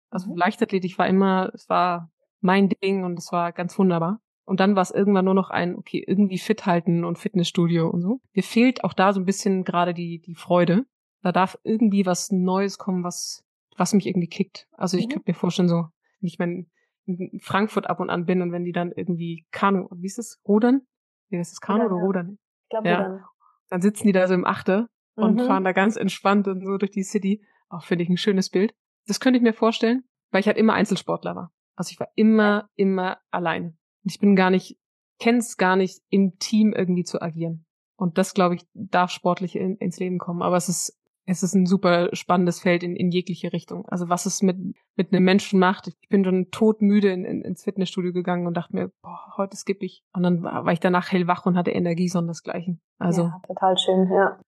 Also mhm. Leichtathletik war immer, es war mein Ding und es war ganz wunderbar. Und dann war es irgendwann nur noch ein, okay, irgendwie fit halten und Fitnessstudio und so. Mir fehlt auch da so ein bisschen gerade die, die Freude. Da darf irgendwie was Neues kommen, was, was mich irgendwie kickt. Also ich mhm. könnte mir vorstellen, so, wenn ich mein, in Frankfurt ab und an bin und wenn die dann irgendwie Kanu, wie ist das, Rudern? Wie ist das, Kanu oder, oder Rudern? Ich glaube, ja. Rudern. Dann sitzen die da so im Achte und mhm. fahren da ganz entspannt und so durch die City. Auch finde ich ein schönes Bild. Das könnte ich mir vorstellen, weil ich halt immer Einzelsportler war. Also ich war immer, immer alleine. Und ich bin gar nicht, kenn's gar nicht, im Team irgendwie zu agieren. Und das, glaube ich, darf sportlich in, ins Leben kommen. Aber es ist, es ist ein super spannendes Feld in, in jegliche Richtung. Also was es mit, mit einem Menschen macht. Ich bin schon todmüde in, in, ins Fitnessstudio gegangen und dachte mir, boah, heute skippe ich. Und dann war, war ich danach hellwach und hatte Energie, sondersgleichen. Also. Ja, total schön, ja.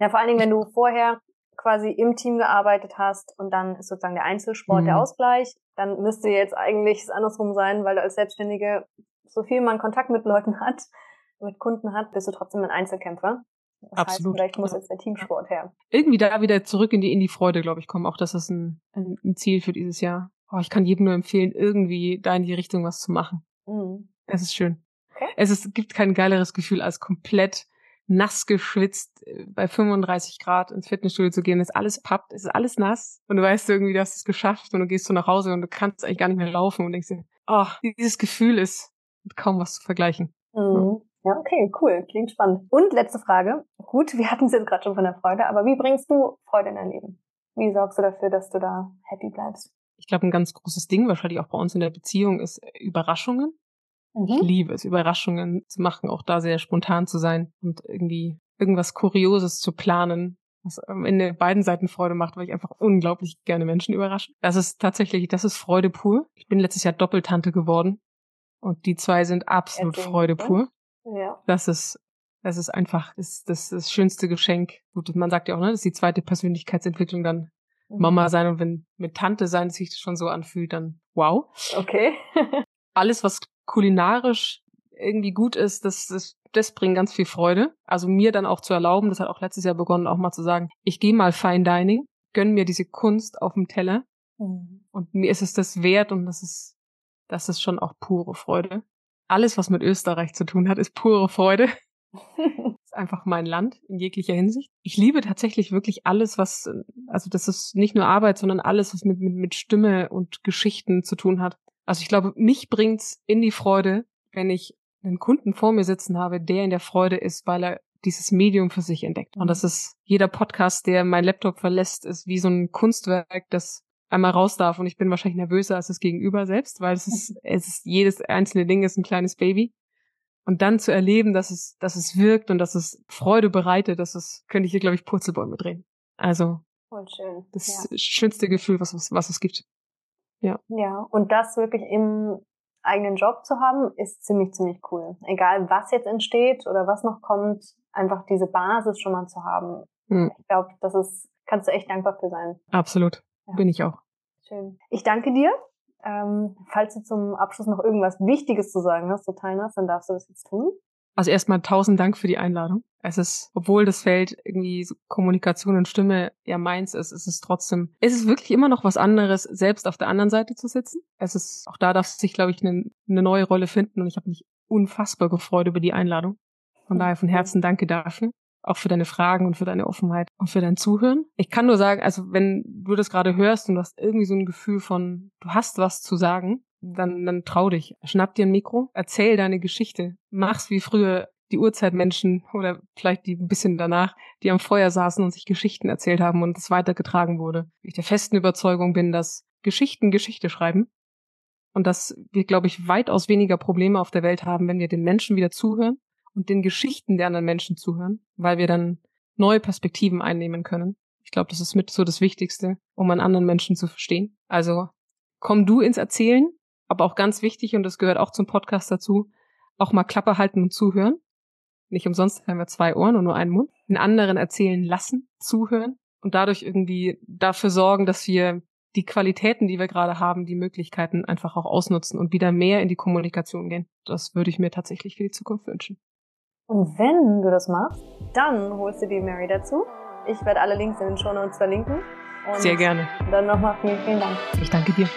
Ja, vor allen Dingen, wenn du vorher quasi im Team gearbeitet hast und dann ist sozusagen der Einzelsport mhm. der Ausgleich, dann müsste jetzt eigentlich es andersrum sein, weil du als Selbstständige so viel man Kontakt mit Leuten hat, mit Kunden hat, bist du trotzdem ein Einzelkämpfer. Das Absolut. Heißt, vielleicht muss jetzt der Teamsport her. Irgendwie da wieder zurück in die, in die Freude, glaube ich, kommen. Auch das ist ein, ein, ein Ziel für dieses Jahr. Oh, ich kann jedem nur empfehlen, irgendwie da in die Richtung was zu machen. Mhm. Es ist schön. Okay. Es ist, gibt kein geileres Gefühl, als komplett nass geschwitzt äh, bei 35 Grad ins Fitnessstudio zu gehen. ist alles pappt, es ist alles nass. Und du weißt irgendwie, du hast es geschafft und du gehst so nach Hause und du kannst eigentlich gar nicht mehr laufen und denkst dir, oh, dieses Gefühl ist kaum was zu vergleichen. Mhm. Ja, okay, cool. Klingt spannend. Und letzte Frage. Gut, wir hatten es jetzt gerade schon von der Freude, aber wie bringst du Freude in dein Leben? Wie sorgst du dafür, dass du da happy bleibst? Ich glaube, ein ganz großes Ding, wahrscheinlich auch bei uns in der Beziehung, ist Überraschungen. Mhm. Ich liebe es, Überraschungen zu machen, auch da sehr spontan zu sein und irgendwie irgendwas Kurioses zu planen, was am Ende beiden Seiten Freude macht, weil ich einfach unglaublich gerne Menschen überrasche. Das ist tatsächlich, das ist Freude pur. Ich bin letztes Jahr Doppeltante geworden und die zwei sind absolut Erzähl, Freude pur. Ja. Das ist, das ist einfach das, das, das schönste Geschenk. Gut, man sagt ja auch, ne, das ist die zweite Persönlichkeitsentwicklung dann mhm. Mama sein und wenn mit Tante sein sich das schon so anfühlt, dann wow. Okay. Alles, was kulinarisch irgendwie gut ist, das, das, das bringt ganz viel Freude. Also mir dann auch zu erlauben, das hat auch letztes Jahr begonnen, auch mal zu sagen, ich gehe mal Fine Dining, gönn mir diese Kunst auf dem Teller. Mhm. Und mir ist es das wert und das ist, das ist schon auch pure Freude alles, was mit Österreich zu tun hat, ist pure Freude. ist einfach mein Land in jeglicher Hinsicht. Ich liebe tatsächlich wirklich alles, was, also das ist nicht nur Arbeit, sondern alles, was mit, mit, mit Stimme und Geschichten zu tun hat. Also ich glaube, mich bringt's in die Freude, wenn ich einen Kunden vor mir sitzen habe, der in der Freude ist, weil er dieses Medium für sich entdeckt. Und das mhm. ist jeder Podcast, der mein Laptop verlässt, ist wie so ein Kunstwerk, das einmal raus darf und ich bin wahrscheinlich nervöser als das Gegenüber selbst, weil es ist, es ist jedes einzelne Ding ist ein kleines Baby. Und dann zu erleben, dass es, dass es wirkt und dass es Freude bereitet, das ist, könnte ich hier, glaube ich, Purzelbäume drehen. Also. Voll schön. Das ja. schönste Gefühl, was, was, was es gibt. Ja. Ja. Und das wirklich im eigenen Job zu haben, ist ziemlich, ziemlich cool. Egal was jetzt entsteht oder was noch kommt, einfach diese Basis schon mal zu haben. Hm. Ich glaube, das ist, kannst du echt dankbar für sein. Absolut. Ja. Bin ich auch. Schön. Ich danke dir. Ähm, falls du zum Abschluss noch irgendwas Wichtiges zu sagen hast, zu teilen hast, dann darfst du das jetzt tun. Also erstmal tausend Dank für die Einladung. Es ist, obwohl das Feld irgendwie Kommunikation und Stimme ja meins ist, ist es trotzdem, es ist wirklich immer noch was anderes, selbst auf der anderen Seite zu sitzen. Es ist, auch da darf sich, glaube ich, eine, eine neue Rolle finden und ich habe mich unfassbar gefreut über die Einladung. Von daher von Herzen danke dafür auch für deine Fragen und für deine Offenheit und für dein Zuhören. Ich kann nur sagen, also wenn du das gerade hörst und du hast irgendwie so ein Gefühl von, du hast was zu sagen, dann, dann trau dich. Schnapp dir ein Mikro, erzähl deine Geschichte. Mach's wie früher die Urzeitmenschen oder vielleicht die ein bisschen danach, die am Feuer saßen und sich Geschichten erzählt haben und es weitergetragen wurde. Ich der festen Überzeugung bin, dass Geschichten Geschichte schreiben und dass wir, glaube ich, weitaus weniger Probleme auf der Welt haben, wenn wir den Menschen wieder zuhören und den Geschichten der anderen Menschen zuhören, weil wir dann neue Perspektiven einnehmen können. Ich glaube, das ist mit so das Wichtigste, um einen anderen Menschen zu verstehen. Also komm du ins Erzählen, aber auch ganz wichtig, und das gehört auch zum Podcast dazu, auch mal Klappe halten und zuhören. Nicht umsonst haben wir zwei Ohren und nur einen Mund. Den anderen erzählen lassen, zuhören und dadurch irgendwie dafür sorgen, dass wir die Qualitäten, die wir gerade haben, die Möglichkeiten einfach auch ausnutzen und wieder mehr in die Kommunikation gehen. Das würde ich mir tatsächlich für die Zukunft wünschen. Und wenn du das machst, dann holst du die Mary dazu. Ich werde alle Links in den Show Notes verlinken. Und Sehr gerne. Dann nochmal vielen, vielen Dank. Ich danke dir.